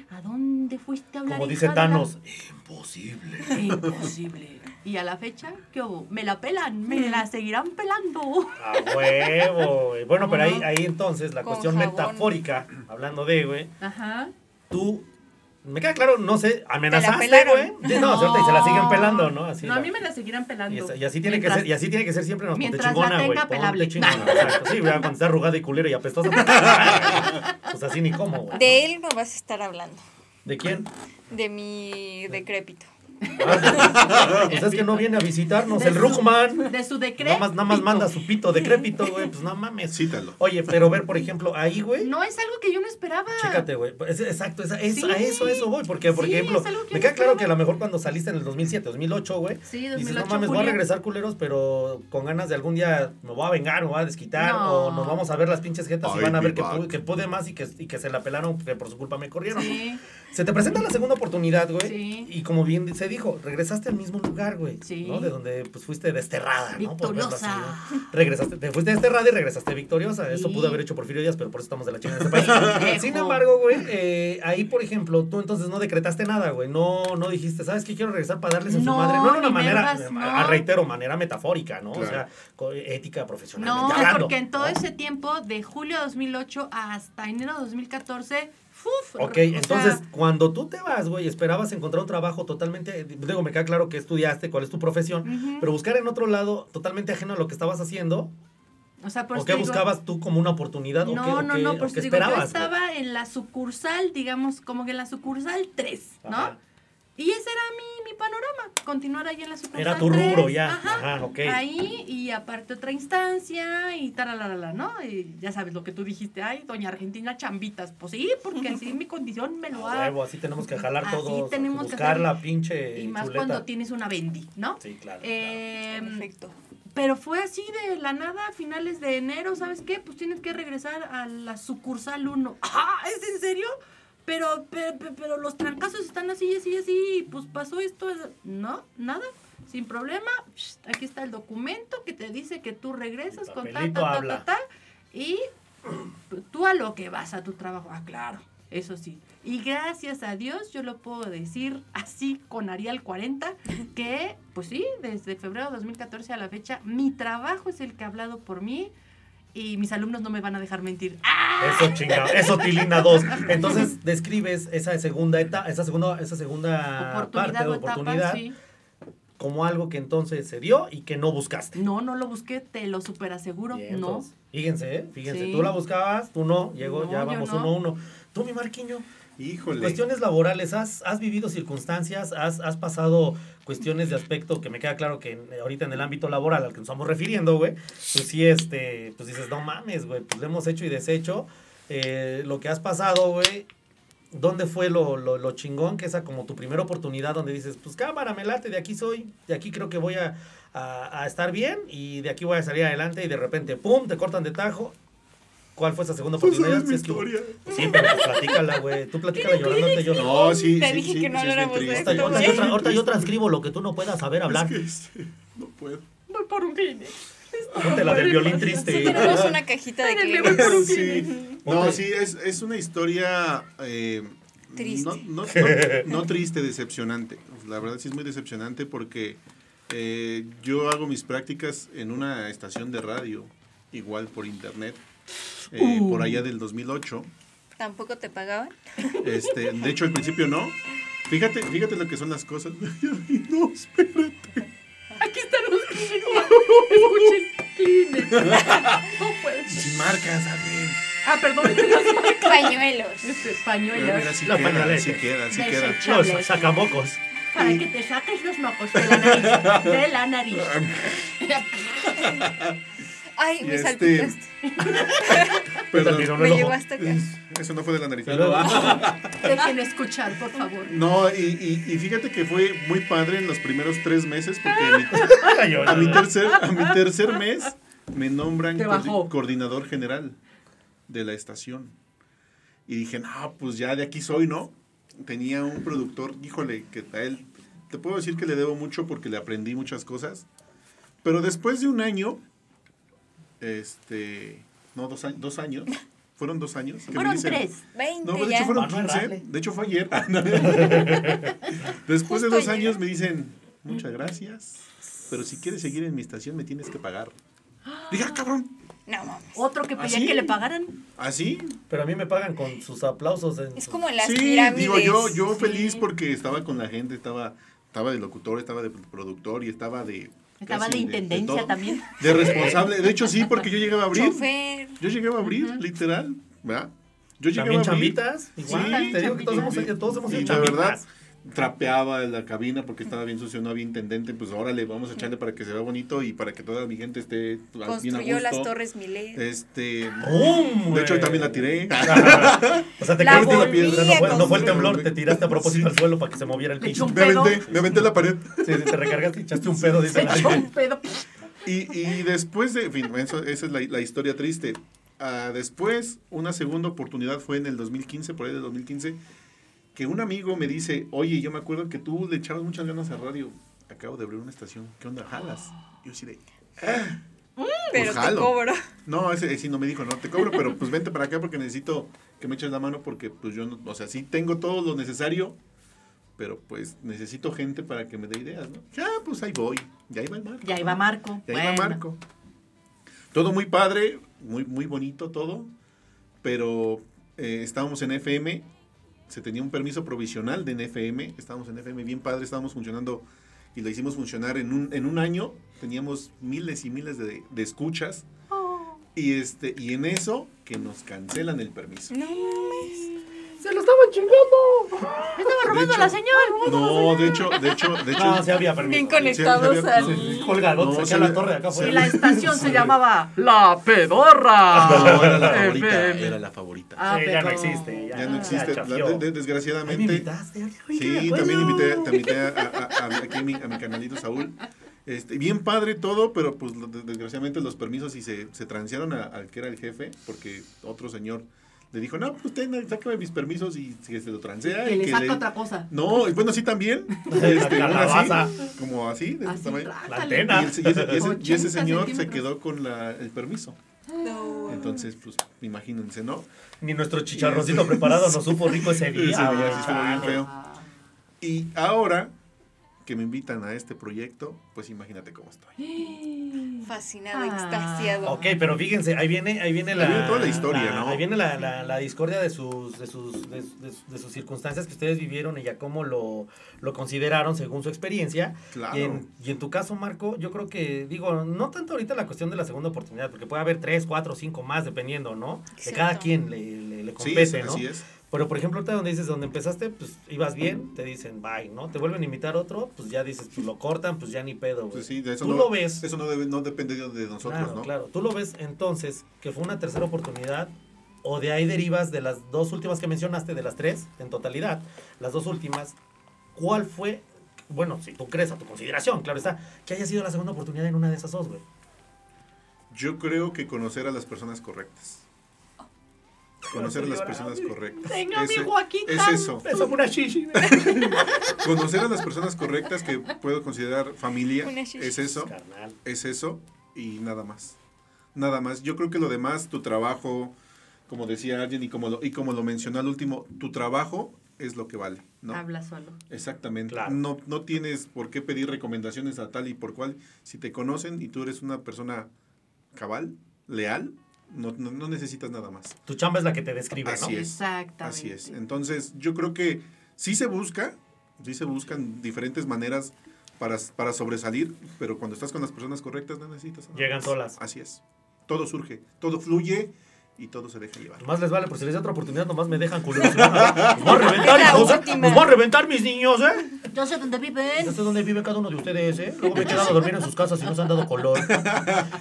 Speaker 3: "¡Ah! ¿a dónde fuiste a hablar?
Speaker 1: Como
Speaker 3: hija
Speaker 1: dice
Speaker 3: de la-?"
Speaker 1: Thanos, imposible.
Speaker 3: Imposible. Y a la fecha, ¿qué hubo? Me la pelan, me la seguirán pelando.
Speaker 1: A huevo, güey. Bueno, pero ahí, ahí entonces la
Speaker 2: Con
Speaker 1: cuestión
Speaker 2: jabón.
Speaker 1: metafórica, hablando de, güey,
Speaker 3: Ajá.
Speaker 1: tú, me queda claro, no sé, amenazaste, güey. Sí, No, cierto, y se la siguen pelando, ¿no? Así
Speaker 3: no, a mí me la seguirán pelando.
Speaker 1: y, esa- y así tiene
Speaker 3: Mientras-
Speaker 1: que ser, y así tiene que ser siempre, no, ponte chingona, güey. ponte chingona, exacto. Sí, güey, cuando está arrugada y culera y apestosa, pues, pues así ni cómo, güey.
Speaker 2: De él no vas a estar hablando.
Speaker 1: ¿De quién?
Speaker 2: De mi decrépito.
Speaker 1: Ah, pues es que no viene a visitarnos
Speaker 3: De
Speaker 1: el Ruckman.
Speaker 3: De su decreto.
Speaker 1: Nada más, nada más manda su pito decrépito, güey. Pues no mames.
Speaker 4: Cítalo.
Speaker 1: Oye, pero ver, por ejemplo, ahí, güey.
Speaker 3: No es algo que yo no esperaba.
Speaker 1: Chécate, güey. Es- exacto, es,
Speaker 3: Sí.
Speaker 1: a eso, eso voy. Porque, por
Speaker 3: Sí,
Speaker 1: ejemplo,
Speaker 3: es algo que
Speaker 1: me queda
Speaker 3: no
Speaker 1: claro que a lo mejor cuando saliste en el 2007, 2008, güey.
Speaker 3: Sí,
Speaker 1: Dices,
Speaker 3: 2008,
Speaker 1: no mames, voy a
Speaker 3: julio.
Speaker 1: regresar culeros, pero con ganas de algún día me voy a vengar, me voy a desquitar,
Speaker 3: No.
Speaker 1: o nos vamos a ver las pinches jetas y van a ver que,
Speaker 4: back.
Speaker 1: pu- que pude más y que, y que se la pelaron, que por su culpa me corrieron.
Speaker 3: Sí,
Speaker 1: Se te presenta la segunda oportunidad, güey.
Speaker 3: Sí.
Speaker 1: Y como bien se dijo, regresaste al mismo lugar, güey.
Speaker 3: Sí.
Speaker 1: ¿no? De donde pues fuiste desterrada, ¿no? Por así,
Speaker 3: Victoriosa.
Speaker 1: ¿no? Regresaste, te fuiste desterrada y regresaste victoriosa. Eso
Speaker 3: Sí.
Speaker 1: pudo haber hecho Porfirio Díaz, pero por eso estamos de la chingada en este país. Sin embargo, güey, eh, ahí, por ejemplo, tú entonces no decretaste nada, güey. No, no dijiste, ¿sabes qué? Quiero regresar para darles en
Speaker 3: No,
Speaker 1: su madre. No, de una manera, a-
Speaker 3: no.
Speaker 1: a- reitero, manera metafórica, ¿no? O
Speaker 4: Claro.
Speaker 1: sea, co- ética profesional.
Speaker 3: No,
Speaker 1: hablando,
Speaker 3: porque en todo
Speaker 1: ¿no?
Speaker 3: ese tiempo, de julio de 2008 hasta enero de 2014,
Speaker 1: Ok,
Speaker 3: o sea,
Speaker 1: entonces cuando tú te vas, güey, esperabas encontrar un trabajo totalmente, digo, me queda claro que estudiaste, cuál es tu profesión, pero buscar en otro lado totalmente ajeno a lo que estabas haciendo,
Speaker 3: o sea, por
Speaker 1: ¿o qué
Speaker 3: digo-
Speaker 1: buscabas tú como una oportunidad? ¿O
Speaker 3: No,
Speaker 1: o
Speaker 3: no,
Speaker 1: qué-
Speaker 3: no,
Speaker 1: o
Speaker 3: por
Speaker 1: qué
Speaker 3: eso digo, yo estaba en la sucursal, digamos, como que en la sucursal 3, ¿no?
Speaker 1: Ajá.
Speaker 3: Y ese era mi, mi panorama, continuar ahí en la sucursal
Speaker 1: Era tu rubro
Speaker 3: 3,
Speaker 1: ya,
Speaker 3: Ajá,
Speaker 1: ajá, ok.
Speaker 3: Ahí y aparte otra instancia y tal, ¿no? Y ya sabes lo que tú dijiste, ay, doña Argentina chambitas. Pues sí, porque así mi condición me lo ha...
Speaker 1: así tenemos que jalar
Speaker 3: Así
Speaker 1: todos,
Speaker 3: tenemos que
Speaker 1: buscar
Speaker 3: hacer-
Speaker 1: la pinche
Speaker 3: Y más
Speaker 1: chuleta.
Speaker 3: cuando tienes una bendi, ¿no?
Speaker 1: Sí, claro.
Speaker 3: Eh,
Speaker 2: Perfecto.
Speaker 3: pero fue así de la nada, a finales de enero, ¿sabes qué? Pues tienes que regresar a la sucursal 1. ¡Ah! ¿Es en serio? Pero, pero, pero los trancazos están así, así, así, y pues pasó esto. No, nada, sin problema. Aquí está el documento que te dice que tú regresas con ta,
Speaker 1: papelito
Speaker 3: ta, ta,
Speaker 1: habla.
Speaker 3: ta, ta, y tú a lo que vas a tu trabajo. Ah, claro, eso sí. Y gracias a Dios, yo lo puedo decir así con Arial 40, que, pues sí, desde febrero de 2014 a la fecha, mi trabajo es el que ha hablado por mí y mis alumnos no me van a dejar mentir. ¡Ah!
Speaker 1: Eso chingado, eso Tilina 2. Entonces describes esa segunda etapa, esa segunda, esa segunda
Speaker 3: Oportunidad
Speaker 1: parte de
Speaker 3: etapa,
Speaker 1: oportunidad
Speaker 3: sí.
Speaker 1: como algo que entonces se dio y que no buscaste.
Speaker 3: No, no lo busqué, te lo super aseguro,
Speaker 1: Bien,
Speaker 3: no.
Speaker 1: entonces, Fíjense, ¿eh? fíjense,
Speaker 3: Sí.
Speaker 1: tú la buscabas, tú no, llegó,
Speaker 3: No,
Speaker 1: ya vamos
Speaker 3: no.
Speaker 1: uno a uno. Tú, mi Marquiño,
Speaker 4: Híjole.
Speaker 1: cuestiones laborales, ¿has, has vivido circunstancias, has, has pasado cuestiones de aspecto que me queda claro que ahorita en el ámbito laboral al que nos estamos refiriendo, güey, pues sí, este, pues dices, no mames, güey, pues lo hemos hecho y deshecho. Eh, lo que has pasado, güey, ¿dónde fue lo, lo, lo chingón? Que esa como tu primera oportunidad donde dices, pues cámara, me late, de aquí soy, de aquí creo que voy a, a, a estar bien y de aquí voy a salir adelante y de repente, ¡pum!, te cortan de tajo. ¿Cuál fue esa segunda
Speaker 4: Tú
Speaker 1: oportunidad?
Speaker 4: mi
Speaker 1: Si es hubo-
Speaker 4: historia.
Speaker 1: Sí, pero pues platícala, güey. Tú platícala llorándote yo no.
Speaker 4: No, sí,
Speaker 2: Te
Speaker 4: sí,
Speaker 2: dije
Speaker 4: sí,
Speaker 2: que no habláramos de esto,
Speaker 1: Ahorita, yo, tra- ahorita yo transcribo lo que tú no puedas saber hablar.
Speaker 4: Es que, este, no puedo.
Speaker 3: Voy por un Kleenex.
Speaker 1: Ponte la del violín triste.
Speaker 2: Tenemos una cajita de
Speaker 3: un
Speaker 4: Sí. No, sí, es, es una historia eh,
Speaker 2: Triste.
Speaker 4: No, no, no- no triste, decepcionante. La verdad sí es muy decepcionante porque eh, yo hago mis prácticas en una estación de radio, igual por internet, eh,
Speaker 3: Uh.
Speaker 4: por allá del 2008.
Speaker 2: ¿Tampoco te pagaban?
Speaker 4: Este, de hecho, al principio no. Fíjate, fíjate lo que son las cosas. No, espérate.
Speaker 3: Aquí están los Kleenex. Escuchen, Kleenex. No puede ser.
Speaker 4: Si marcas, alguien.
Speaker 3: Ah, perdón, es que los
Speaker 2: Pañuelos.
Speaker 3: este,
Speaker 4: Mira,
Speaker 3: pañuelos.
Speaker 4: mira, sí
Speaker 1: La
Speaker 4: queda, sí queda, sí queda.
Speaker 1: Los sacamocos.
Speaker 3: Para que te saques los mocos de la nariz. De la nariz.
Speaker 2: Ay,
Speaker 4: Y
Speaker 2: me
Speaker 4: este-
Speaker 2: salpicaste.
Speaker 4: Perdón.
Speaker 2: Me llegó hasta acá.
Speaker 4: Eso no fue de la nariz.
Speaker 1: Pero-
Speaker 3: Dejen escuchar, por favor.
Speaker 4: No, y, y- y fíjate que fue muy padre en los primeros tres meses porque a mi, a mi tercer, a mi tercer mes me nombran
Speaker 3: bajó.
Speaker 4: coordinador general de la estación. Y dije, no, pues ya de aquí soy, ¿no? Tenía un productor, híjole, que a él, te puedo decir que le debo mucho porque le aprendí muchas cosas. Pero después de un año, este, no, dos, años, dos años, fueron dos años. que me
Speaker 3: Fueron
Speaker 4: dicen-
Speaker 3: tres.
Speaker 2: 20
Speaker 4: no, de
Speaker 2: ya.
Speaker 4: hecho fueron
Speaker 1: Para no
Speaker 4: 15.
Speaker 1: errarle.
Speaker 4: De hecho fue ayer. Después de dos
Speaker 2: ayer.
Speaker 4: años me dicen, muchas gracias, pero si quieres seguir en mi estación me tienes que pagar. Dije, ah, cabrón,
Speaker 2: No mames.
Speaker 3: Otro que pedía
Speaker 4: ¿Ah, sí?
Speaker 3: que le pagaran.
Speaker 4: ¿así?
Speaker 1: Pero a mí me pagan con sus aplausos. en
Speaker 2: Es como en las
Speaker 4: sí,
Speaker 2: pirámides.
Speaker 4: digo, yo, yo
Speaker 3: Sí.
Speaker 4: feliz porque estaba con la gente, estaba, estaba de locutor, estaba de productor y estaba de...
Speaker 3: Estaba de intendencia
Speaker 4: todo.
Speaker 3: también.
Speaker 4: De responsable. De hecho, sí, porque yo llegaba a abrir.
Speaker 2: Chofer.
Speaker 4: Yo llegaba a abrir, literal, ¿verdad? Yo
Speaker 1: También
Speaker 4: a abrir.
Speaker 1: chambitas. Igual,
Speaker 4: Sí,
Speaker 1: te digo que todos hemos,
Speaker 3: chambitas.
Speaker 1: todos hemos hecho
Speaker 4: la verdad,
Speaker 1: chambitas.
Speaker 4: Trapeaba la cabina porque estaba bien sucio, no había intendente, pues órale, vamos a echarle para que se vea bonito y para que toda mi gente esté bien a
Speaker 2: Construyó las
Speaker 4: gusto.
Speaker 2: Torres Milet.
Speaker 4: Este,
Speaker 1: ¡Bum,
Speaker 4: de hecho, también la tiré.
Speaker 1: O sea, te
Speaker 2: La
Speaker 1: caíste la piedra. No fue, no fue el temblor, te tiraste a propósito al suelo para que se moviera el piso.
Speaker 4: Me aventé, me aventé en la pared.
Speaker 1: Sí, sí, te recargaste y echaste un pedo, dice
Speaker 3: Se
Speaker 1: la
Speaker 3: echó un pedo.
Speaker 4: Y, y después de, en fin, eso- esa es la, la historia triste. Ah, después, una segunda oportunidad fue en el 2015, por ahí del 2015, que un amigo me dice, oye, yo me acuerdo que tú le echabas muchas ganas a radio. Acabo de abrir una estación. ¿Qué onda? ¿Jalas? Yo así de...
Speaker 2: pero
Speaker 4: pues
Speaker 2: te
Speaker 4: jalo.
Speaker 2: cobro.
Speaker 4: No, ese sí no me dijo, no te cobro, pero pues vente para acá porque necesito que me eches la mano porque pues yo, no, o sea, sí tengo todo lo necesario, pero pues necesito gente para que me dé ideas, ¿no? Ya, pues ahí voy, ya iba el Marco.
Speaker 3: Ya iba Marco.
Speaker 4: Ya iba
Speaker 3: Bueno.
Speaker 4: Marco. Todo muy padre, muy, muy bonito todo, pero eh, estábamos en FM, se tenía un permiso provisional de FM, estábamos en FM bien padre, estábamos funcionando y lo hicimos funcionar en un, en un año, teníamos miles y miles de, de escuchas y, este, y en eso que nos cancelan el permiso.
Speaker 2: No mames.
Speaker 1: ¡Se lo estaban chingando!
Speaker 3: Estaba robando
Speaker 4: hecho-
Speaker 3: la señal.
Speaker 4: No, de hecho, de hecho, de hecho,
Speaker 1: No, sí había permiso.
Speaker 2: Bien conectados
Speaker 4: había-
Speaker 2: al...
Speaker 1: Sí, Colgado,
Speaker 4: No,
Speaker 1: se
Speaker 4: se
Speaker 1: la torre acá
Speaker 4: se
Speaker 3: Y la estación se llamaba La Pedorra.
Speaker 4: no, era la favorita, era la favorita.
Speaker 3: Ah,
Speaker 1: Sí, ya no existe. Ya,
Speaker 4: ya no existe,
Speaker 1: chafió.
Speaker 4: de- de-
Speaker 1: Ay, me
Speaker 4: desgraciadamente.
Speaker 1: invitaste. Oye, oye, ¿qué
Speaker 4: Sí, también invité, te invité a, a- a- aquí a mi, a mi canalito Saúl. Este, bien padre todo, pero pues desgraciadamente los permisos y se, se transearon a- al que era el jefe, porque otro señor le dijo, no, pues usted sácame mis permisos y que se lo transea.
Speaker 3: Que
Speaker 4: y
Speaker 3: le
Speaker 4: que
Speaker 3: saca
Speaker 4: le-
Speaker 3: otra cosa.
Speaker 4: No, y bueno, sí también.
Speaker 1: La
Speaker 4: Este, así, como así, de este tamaño.
Speaker 1: La antena.
Speaker 4: Y, ese, y ese- y ese
Speaker 3: 80
Speaker 4: señor se quedó con la- el permiso.
Speaker 2: No.
Speaker 4: Entonces, pues, imagínense, ¿no?
Speaker 1: Ni nuestro chicharroncito preparado nos supo rico ese día.
Speaker 4: Ese día sí estuvo bien
Speaker 1: Ah,
Speaker 4: feo. Y ahora que me invitan a este proyecto, pues imagínate cómo estoy.
Speaker 2: Fascinado,
Speaker 3: Ah.
Speaker 2: extasiado.
Speaker 1: Ok, pero fíjense, ahí viene, ahí viene la,
Speaker 4: Ahí viene toda la historia,
Speaker 1: la-
Speaker 4: ¿no?
Speaker 1: Ahí viene la, la- la discordia de sus, de sus, de, de- de sus circunstancias que ustedes vivieron y ya cómo lo, lo consideraron según su experiencia.
Speaker 4: Claro.
Speaker 1: Y en, y en tu caso, Marco, yo creo que, digo, no tanto ahorita la cuestión de la segunda oportunidad, porque puede haber tres, cuatro, cinco más, dependiendo, ¿no? De
Speaker 2: Exacto.
Speaker 1: cada quien le, le, le
Speaker 4: Sí,
Speaker 1: compete,
Speaker 4: es-
Speaker 1: ¿no?
Speaker 4: así es.
Speaker 1: Pero, por ejemplo, ahorita donde dices, donde empezaste, pues ibas bien, te dicen bye, ¿no? Te vuelven a invitar otro, pues ya dices, pues lo cortan, pues ya ni pedo, güey.
Speaker 4: Pues sí, de eso
Speaker 1: Tú
Speaker 4: no,
Speaker 1: lo ves.
Speaker 4: Eso no, debe, no depende de nosotros,
Speaker 1: Claro,
Speaker 4: ¿no?
Speaker 1: claro. Tú lo ves entonces que fue una tercera oportunidad o de ahí derivas de las dos últimas que mencionaste, de las tres en totalidad, las dos últimas, ¿cuál fue, bueno, si tú crees a tu consideración, claro está, que haya sido la segunda oportunidad en una de esas dos, güey?
Speaker 4: Yo creo que conocer a las personas correctas. Conocer a las personas correctas.
Speaker 3: Tenga mi
Speaker 4: Ese-
Speaker 3: Joaquín
Speaker 4: es eso.
Speaker 1: Pésame una shishi, güey.
Speaker 4: Conocer a las personas correctas que puedo considerar familia.
Speaker 2: Una shishi.
Speaker 4: Es eso. Es eso y nada más. Nada más. Yo creo que lo demás, tu trabajo, como decía alguien y como lo, y como lo mencionó al último, tu trabajo es lo que vale, ¿no?
Speaker 3: Habla solo.
Speaker 4: Exactamente.
Speaker 1: Claro.
Speaker 4: No, no tienes por qué pedir recomendaciones a tal y por cual. Si te conocen y tú eres una persona cabal, leal, no, no, no necesitas nada más.
Speaker 1: Tu chamba es la que te describe, ¿no?
Speaker 4: Así es.
Speaker 3: Exactamente.
Speaker 4: Así es. Entonces, yo creo que sí se busca, sí se buscan diferentes maneras para, para sobresalir, pero cuando estás con las personas correctas no necesitas nada
Speaker 1: Llegan
Speaker 4: más.
Speaker 1: solas.
Speaker 4: Así es. Todo surge, todo fluye y todo se deja llevar.
Speaker 1: Más les vale, por si les da otra oportunidad, nomás me dejan culeros. Nos van a reventar, hijos, ¿eh? Nos van a reventar mis niños, ¿eh?
Speaker 3: Yo sé dónde viven.
Speaker 1: No sé dónde vive cada uno de ustedes, ¿eh? Luego me he quedado a dormir en sus casas y no se han dado color.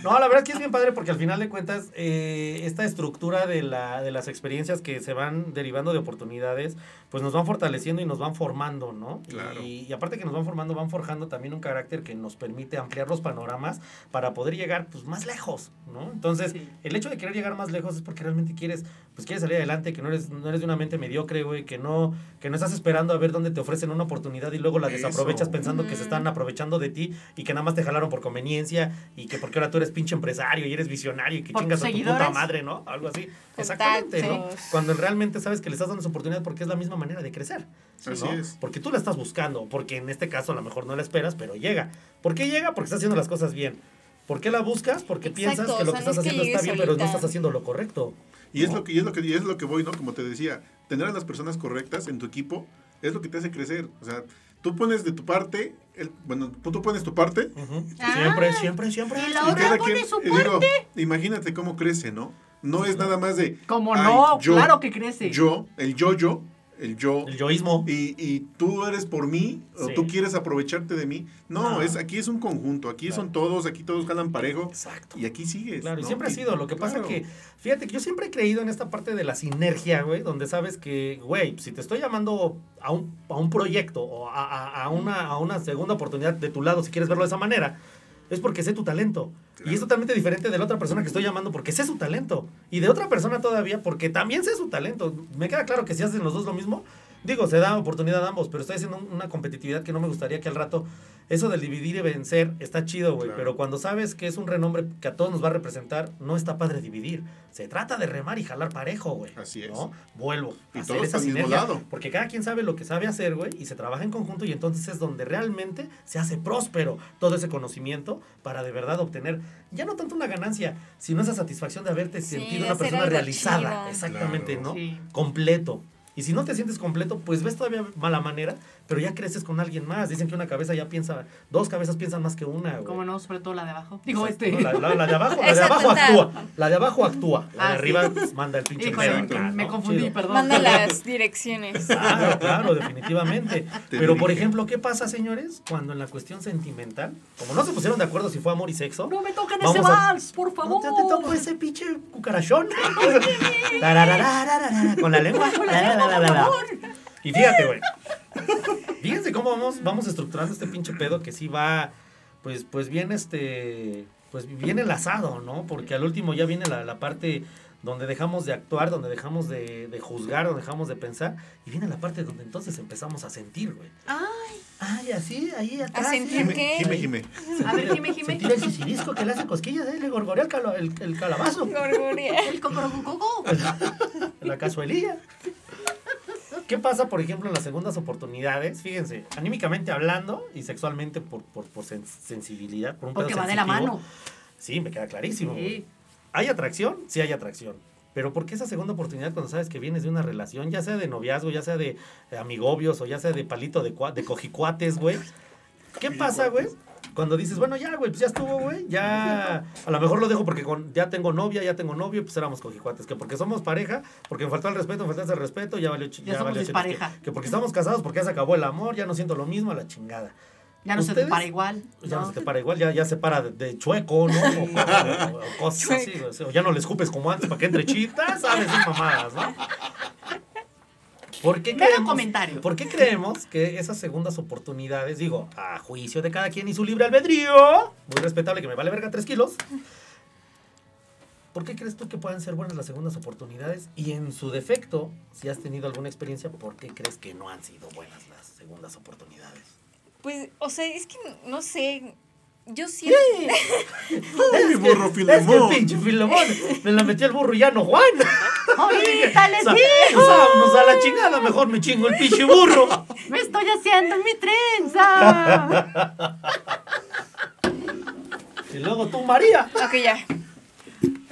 Speaker 1: No, la verdad es que es bien padre porque al final de cuentas, eh, esta estructura de, la, de las experiencias que se van derivando de oportunidades, pues nos van fortaleciendo y nos van formando, ¿no?
Speaker 4: Claro.
Speaker 1: Y, y aparte que nos van formando, van forjando también un carácter que nos permite ampliar los panoramas para poder llegar pues más lejos, ¿no? Entonces,
Speaker 3: Sí.
Speaker 1: el hecho de querer llegar más lejos es porque realmente quieres, pues quieres salir adelante, que no eres, no eres de una mente mediocre, güey, que no, que no estás esperando a ver dónde te ofrecen una oportunidad y luego la
Speaker 4: Eso.
Speaker 1: desaprovechas pensando que se están aprovechando de ti y que nada más te jalaron por conveniencia y que porque ahora tú eres pinche empresario y eres visionario y que
Speaker 3: Por
Speaker 1: chingas a tu puta madre, ¿no? Algo así. Exactamente, ¿no? Cuando realmente sabes que le estás dando esa oportunidad porque es la misma manera de crecer.
Speaker 4: Así
Speaker 1: ¿no?
Speaker 4: es.
Speaker 1: Porque tú la estás buscando, porque en este caso a lo mejor no la esperas, pero llega. ¿Por qué llega? Porque estás haciendo las cosas bien. ¿Por qué la buscas? Porque
Speaker 2: Exacto,
Speaker 1: piensas que lo
Speaker 2: o
Speaker 1: que estás
Speaker 2: es que
Speaker 1: haciendo está bien, pero no estás haciendo lo correcto.
Speaker 4: Y es
Speaker 1: ¿no?
Speaker 4: lo que y es lo que y es lo que voy, ¿no? Como te decía, tener a las personas correctas en tu equipo es lo que te hace crecer. O sea, tú pones de tu parte, el, bueno, tú, tú pones tu parte
Speaker 1: Ujú.
Speaker 3: Ah.
Speaker 1: Siempre, siempre, siempre.
Speaker 3: Y la
Speaker 4: y
Speaker 3: otra
Speaker 4: cada
Speaker 3: pone
Speaker 4: quien,
Speaker 3: su
Speaker 4: y digo, imagínate cómo crece, ¿no? No es nada más de
Speaker 3: Como no,
Speaker 4: yo-
Speaker 3: claro que crece.
Speaker 4: yo, el yo yo, el yo
Speaker 1: El yoísmo.
Speaker 4: y, y tú eres por mí o
Speaker 1: Sí.
Speaker 4: tú quieres aprovecharte de mí. No,
Speaker 1: No.
Speaker 4: es aquí es un conjunto, aquí
Speaker 1: Claro.
Speaker 4: son todos, aquí todos jalan parejo
Speaker 1: Exacto.
Speaker 4: y aquí sigues.
Speaker 1: Claro, y siempre ha sido. Lo que pasa
Speaker 4: claro.
Speaker 1: que, fíjate que yo siempre he creído en esta parte de la sinergia, güey, donde sabes que, güey, si te estoy llamando a un, a un proyecto o a, a- a una, a una segunda oportunidad de tu lado, si quieres verlo de esa manera, es porque sé tu talento. Y es totalmente diferente de la otra persona que estoy llamando porque sé su talento. Y de otra persona todavía porque también sé su talento. Me queda claro que si hacen los dos lo mismo, digo, se da oportunidad a ambos, pero estoy haciendo un- una competitividad que no me gustaría que al rato, eso del dividir y vencer está chido, güey.
Speaker 4: Claro.
Speaker 1: Pero cuando sabes que es un renombre que a todos nos va a representar, no está padre dividir. Se trata de remar y jalar parejo, güey.
Speaker 4: Así es.
Speaker 1: ¿no? Vuelvo.
Speaker 4: Y
Speaker 1: a hacer
Speaker 4: todos
Speaker 1: esa
Speaker 4: al mismo
Speaker 1: sinergia,
Speaker 4: lado.
Speaker 1: Porque cada quien sabe lo que sabe hacer, güey, y se trabaja en conjunto y entonces es donde realmente se hace próspero todo ese conocimiento para de verdad obtener ya no tanto una ganancia, sino esa satisfacción de haberte
Speaker 2: Sí,
Speaker 1: sentido una persona realizada.
Speaker 2: chido.
Speaker 1: Exactamente,
Speaker 4: Claro.
Speaker 1: ¿no?
Speaker 3: Sí.
Speaker 1: Completo. Y si no te sientes completo, pues ves todavía mala manera, pero ya creces con alguien más. Dicen que una cabeza ya piensa, dos cabezas piensan más que una, güey.
Speaker 3: Como no, sobre todo la de abajo. Digo,
Speaker 1: Exacto,
Speaker 3: este.
Speaker 1: ¿no? La, la- la de abajo, la de abajo actúa. La de abajo actúa. La de
Speaker 3: Ah,
Speaker 1: arriba pues, manda el pinche
Speaker 3: Híjole, me
Speaker 1: ¿no?
Speaker 3: confundí,
Speaker 1: Chido.
Speaker 3: perdón.
Speaker 2: Manda las direcciones.
Speaker 1: Claro, claro, definitivamente.
Speaker 4: Te
Speaker 1: Pero, por ejemplo, ¿qué pasa, señores? Cuando en la cuestión sentimental, como no se pusieron de acuerdo si fue amor y sexo,
Speaker 3: No me toquen ese
Speaker 1: a-
Speaker 3: vals, por
Speaker 1: no
Speaker 3: favor.
Speaker 1: te, te toco ese pinche cucarachón. Con la lengua. La, la, la, la, la. Y fíjate, güey. Fíjense cómo vamos, vamos estructurando este pinche pedo que sí va, pues, pues bien, este, pues bien enlazado, ¿no? Porque al último ya viene la, la parte donde dejamos de actuar, donde dejamos de, de juzgar, donde dejamos de pensar, y viene la parte donde entonces empezamos a sentir, güey.
Speaker 3: Ay,
Speaker 1: Ay, así, ahí atrás.
Speaker 2: sentir
Speaker 4: Jime,
Speaker 2: ¿Qué?
Speaker 4: Jime, Jime.
Speaker 3: A ver, Jime, Jime.
Speaker 1: Sentir el sisirisco que le hace cosquillas, ¿eh? le gorgorea el, calo- el, el calabazo.
Speaker 2: Gorgorea.
Speaker 3: el cocorocococo.
Speaker 1: la casuelilla. ¿Qué pasa, por ejemplo, en las segundas oportunidades? Fíjense, anímicamente hablando y sexualmente por, por, por sen- sensibilidad, por un pedo
Speaker 3: Porque va de la mano.
Speaker 1: Sí, me queda clarísimo.
Speaker 3: Sí.
Speaker 1: ¿Hay atracción? Sí hay atracción. Pero ¿por qué esa segunda oportunidad cuando sabes que vienes de una relación, ya sea de noviazgo, ya sea de, de amigobios o ya sea de palito de cojicuates, güey? ¿Qué pasa, güey? Cuando dices, bueno, ya, güey, pues ya estuvo, güey, ya... A lo mejor lo dejo porque con- ya tengo novia, ya tengo novio, pues éramos cojicuates. Que porque somos pareja, porque me faltó el respeto, me faltó el respeto, ya valió... ch-
Speaker 3: Ya somos
Speaker 1: valió chetos.
Speaker 3: dispareja.
Speaker 1: Que, que porque estamos casados, porque ya se acabó el amor, ya no siento lo mismo, a la chingada.
Speaker 3: Ya no se te para igual.
Speaker 1: Ya no
Speaker 3: ¿no?
Speaker 1: se te para igual, ya, ya se para de, de chueco, ¿no? O, o- o cosas así, o ya no le escupes como antes para que entre chitas, ¿sabes? Esas mamadas, ¿no? ¿Por qué, creemos,
Speaker 3: comentario.
Speaker 1: ¿Por qué creemos que esas segundas oportunidades, digo, a juicio de cada quien y su libre albedrío, muy respetable que me vale verga tres kilos, ¿por qué crees tú que puedan ser buenas las segundas oportunidades? Y en su defecto, si has tenido alguna experiencia, ¿por qué crees que no han sido buenas las segundas oportunidades?
Speaker 2: Pues, o sea, es que no sé. Yo siento.
Speaker 4: ¡Ay, mi burro
Speaker 1: Es que
Speaker 4: Filemón!
Speaker 1: pinche Filemón me la metió el burro y ya no Juan.
Speaker 3: Ahorita les
Speaker 1: Sa-
Speaker 3: digo.
Speaker 1: Vámonos a la chingada, mejor me chingo el pinche burro.
Speaker 3: Me estoy haciendo mi trenza.
Speaker 1: Y luego tú, María.
Speaker 2: Ok, ya.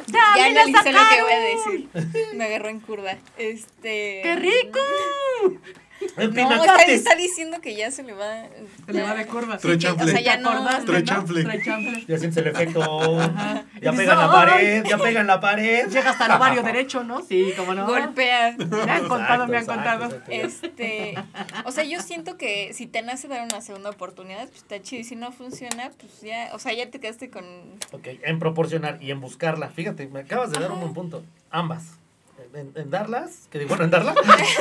Speaker 3: Ya,
Speaker 2: Ya
Speaker 3: me
Speaker 2: analicé lo que voy a decir. Me agarró en curva. Este.
Speaker 3: ¡Qué rico!
Speaker 1: El
Speaker 2: No, está, diciendo que ya se le va.
Speaker 3: Se le va de curva.
Speaker 2: Sí, o sea, ya no.
Speaker 3: acordaste,
Speaker 4: Trae
Speaker 3: no?
Speaker 4: chanfle.
Speaker 3: Trae chanfle.
Speaker 1: Ya sientes el efecto. Ya pega en la pared, ya pega en la pared.
Speaker 3: Llega hasta el ovario derecho, ¿no? Sí, como no.
Speaker 2: Golpea.
Speaker 3: Me han contado, me han
Speaker 1: Exacto,
Speaker 3: contado.
Speaker 1: exacto, exacto.
Speaker 2: Este, o sea, yo siento que si te nace dar una segunda oportunidad, pues está chido. Y si no funciona, pues ya, o sea, ya te quedaste con.
Speaker 1: Ok, en proporcionar y en buscarla. Fíjate, me acabas de dar un buen punto. Ambas. En, en darlas, que digo, bueno, en darlas.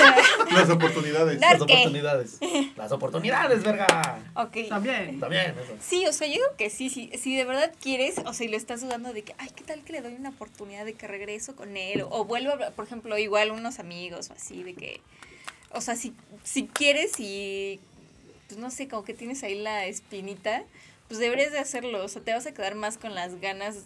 Speaker 4: Las oportunidades.
Speaker 2: Dar-
Speaker 1: Las
Speaker 2: qué?
Speaker 1: oportunidades. Las oportunidades, verga.
Speaker 2: Ok.
Speaker 3: También.
Speaker 1: También, eso.
Speaker 2: Sí, o sea, yo digo que sí, sí, si de verdad quieres, o sea, y lo estás dudando de que, ay, ¿qué tal que le doy una oportunidad de que regreso con él? O, o vuelvo a hablar, por ejemplo, igual unos amigos o así, de que, o sea, si, si quieres y, pues no sé, como que tienes ahí la espinita, pues deberías de hacerlo, o sea, te vas a quedar más con las ganas,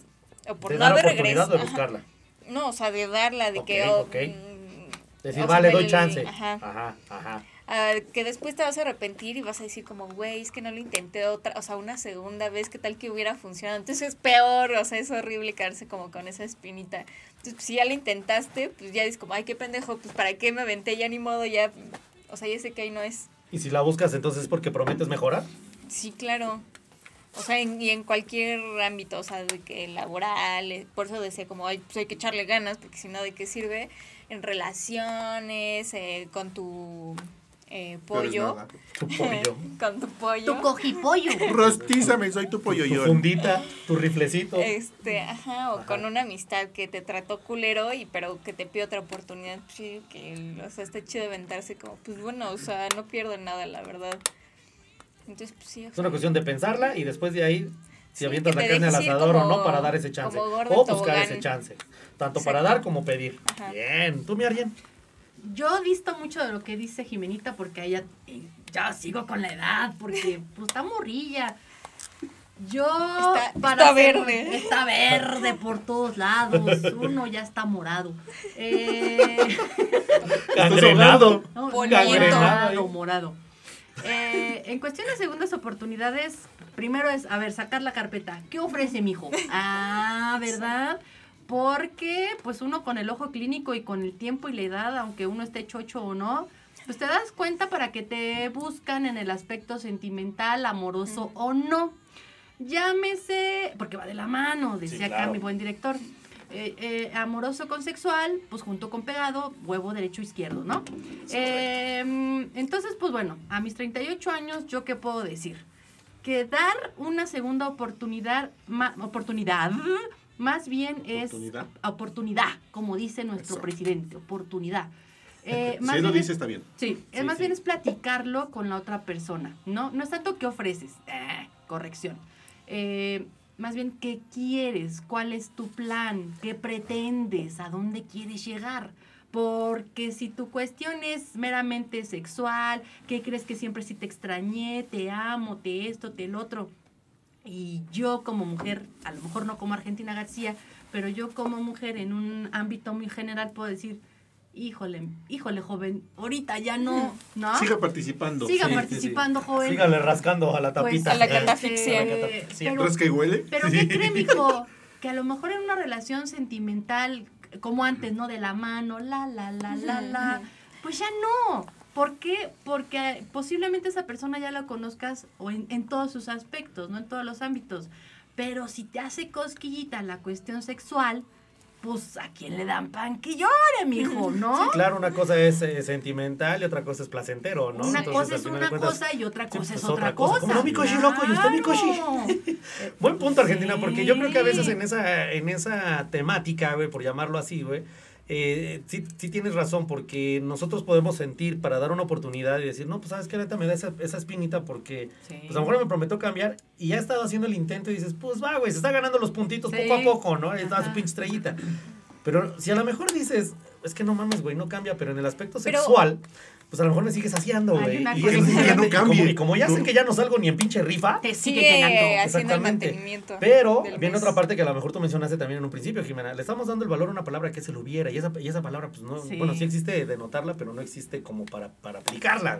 Speaker 2: o por
Speaker 1: de
Speaker 2: no haber regreso.
Speaker 1: de
Speaker 2: ajá. No, o sea, de darla, de que, oh,
Speaker 1: ok.
Speaker 2: mm,
Speaker 1: Decir,
Speaker 2: o
Speaker 1: vale, doy chance.
Speaker 2: Ajá.
Speaker 1: Ajá, ajá.
Speaker 2: Ah, que después te vas a arrepentir y vas a decir como, güey, es que no lo intenté otra, o sea, una segunda vez, ¿qué tal que hubiera funcionado? Entonces es peor, o sea, es horrible quedarse como con esa espinita. Entonces, pues, si ya lo intentaste, pues ya dices como, ay, qué pendejo, pues para qué me aventé, ya ni modo, ya, o sea, ya sé que ahí no es.
Speaker 1: Y si la buscas, entonces es porque prometes mejorar.
Speaker 2: Sí, claro. O sea, en- y en cualquier ámbito, o sea, de que laboral, eh, por eso decía como, ay, pues hay que echarle ganas, porque si no, ¿de qué sirve? En relaciones, eh, con tu eh, pollo.
Speaker 1: Tu pollo.
Speaker 2: con tu pollo.
Speaker 3: Tu cojipollo.
Speaker 4: Rostízame, soy tu pollo
Speaker 1: Tu
Speaker 4: yo.
Speaker 1: fundita, tu riflecito.
Speaker 2: Este, ajá, o
Speaker 1: Ajá.
Speaker 2: con una amistad que te trató culero y pero que te pide otra oportunidad, sí, que, o sea, está chido aventarse como, pues bueno, o sea, no pierdo nada, la verdad. Entonces, pues sí.
Speaker 1: Es una cuestión de pensarla y después de ahí, si
Speaker 2: Sí,
Speaker 1: avientas la carne al asador o no para dar ese chance. O buscar ese chance. Tanto para dar como pedir.
Speaker 2: Ajá.
Speaker 1: Bien. ¿Tú, mi Arjen?
Speaker 3: Yo visto mucho de lo que dice Jimenita porque a ella ya sigo con la edad, porque pues está morrilla. Yo
Speaker 2: Está-
Speaker 3: para
Speaker 2: está
Speaker 3: ser-
Speaker 2: verde.
Speaker 3: Está verde por todos lados. Uno ya está morado. Eh, no, morado, morado. Eh, en cuestión de segundas oportunidades, primero es, a ver, sacar la carpeta. ¿Qué ofrece mi hijo? Ah, ¿verdad? Porque, pues uno con el ojo clínico y con el tiempo y la edad, aunque uno esté chocho o no, pues te das cuenta para que te buscan en el aspecto sentimental, amoroso o no. Llámese, porque va de la mano, decía acá
Speaker 1: claro.
Speaker 3: mi buen director. Eh, eh, amoroso con sexual, pues junto con pegado, huevo derecho izquierdo, ¿no? Eh, entonces, pues bueno, a mis 38 años, ¿yo qué puedo decir? Que dar una segunda oportunidad, ma- oportunidad, más bien es
Speaker 4: Oportunidad.
Speaker 3: oportunidad, como dice nuestro presidente, oportunidad. Eh,
Speaker 4: Si lo dice,
Speaker 3: es-
Speaker 4: está bien.
Speaker 3: Sí, es
Speaker 1: Sí,
Speaker 3: más
Speaker 1: sí.
Speaker 3: bien es platicarlo con la otra persona, ¿no? No es tanto qué ofreces, eh, corrección. Eh, más bien qué quieres, cuál es tu plan, qué pretendes, a dónde quieres llegar. Porque si tu cuestión es meramente sexual, ¿qué crees que siempre sí te extrañé, te amo, te esto, te el otro? Y yo como mujer, a lo mejor no como Argentina García, pero yo como mujer en un ámbito muy general puedo decir, híjole, híjole joven, ahorita ya no, ¿no?
Speaker 4: Siga participando.
Speaker 3: Siga
Speaker 1: Sí, sí,
Speaker 3: participando, joven.
Speaker 1: Sígale rascando a la
Speaker 3: Pues,
Speaker 1: tapita.
Speaker 2: a la
Speaker 1: Eh,
Speaker 2: catafixia.
Speaker 1: a la catafixia.
Speaker 3: Pero-
Speaker 4: ¿Rasca y huele?
Speaker 3: Pero
Speaker 4: Sí.
Speaker 3: ¿qué cree, mijo? Que a lo mejor en una relación sentimental, como antes, ¿no? De la mano, la, la, la, la, la. Pues ya no. ¿Por qué? Porque posiblemente esa persona ya la conozcas o en, en todos sus aspectos, ¿no? En todos los ámbitos. Pero si te hace cosquillita la cuestión sexual, pues a quién le dan pan que llore, mijo, ¿no?
Speaker 1: Sí, claro, una cosa es eh, sentimental y otra cosa es placentero, ¿no?
Speaker 3: Una
Speaker 1: Entonces,
Speaker 3: cosa es una
Speaker 1: cuentas,
Speaker 3: cosa y otra
Speaker 1: sí,
Speaker 3: cosa
Speaker 1: pues,
Speaker 3: es otra cosa.
Speaker 1: ¿Cómo no, mi coshi loco? ¿Y usted, mi coshi?
Speaker 3: Claro.
Speaker 1: Buen punto, Argentina, porque yo creo que a veces en esa, en esa temática, güey, por llamarlo así, güey, eh, sí, sí tienes razón, porque nosotros podemos sentir para dar una oportunidad y decir, no, pues sabes qué, neta, me da esa, esa espinita porque
Speaker 3: Sí.
Speaker 1: pues a lo mejor me prometió cambiar y ya ha estado haciendo el intento y dices, pues va, güey, se está ganando los puntitos
Speaker 3: Sí.
Speaker 1: poco a poco, ¿no? Está su pinche estrellita. Pero si a lo mejor dices, es que no mames, güey, no cambia, pero en el aspecto
Speaker 2: Pero-
Speaker 1: sexual, pues a lo mejor me sigues haciendo, güey. Y
Speaker 4: no
Speaker 1: y como-
Speaker 4: cambie.
Speaker 1: Y como ya sé que ya no salgo ni en pinche rifa,
Speaker 3: Te sigue
Speaker 2: Sigue
Speaker 3: llenando.
Speaker 2: haciendo el
Speaker 1: Exactamente.
Speaker 2: mantenimiento.
Speaker 1: Pero viene otra parte que a lo mejor tú mencionaste también en un principio, Jimena. Le estamos dando el valor a una palabra que es el hubiera. Y esa, y esa palabra, pues no.
Speaker 3: Sí.
Speaker 1: Bueno, sí existe de notarla, pero no existe como para, para aplicarla.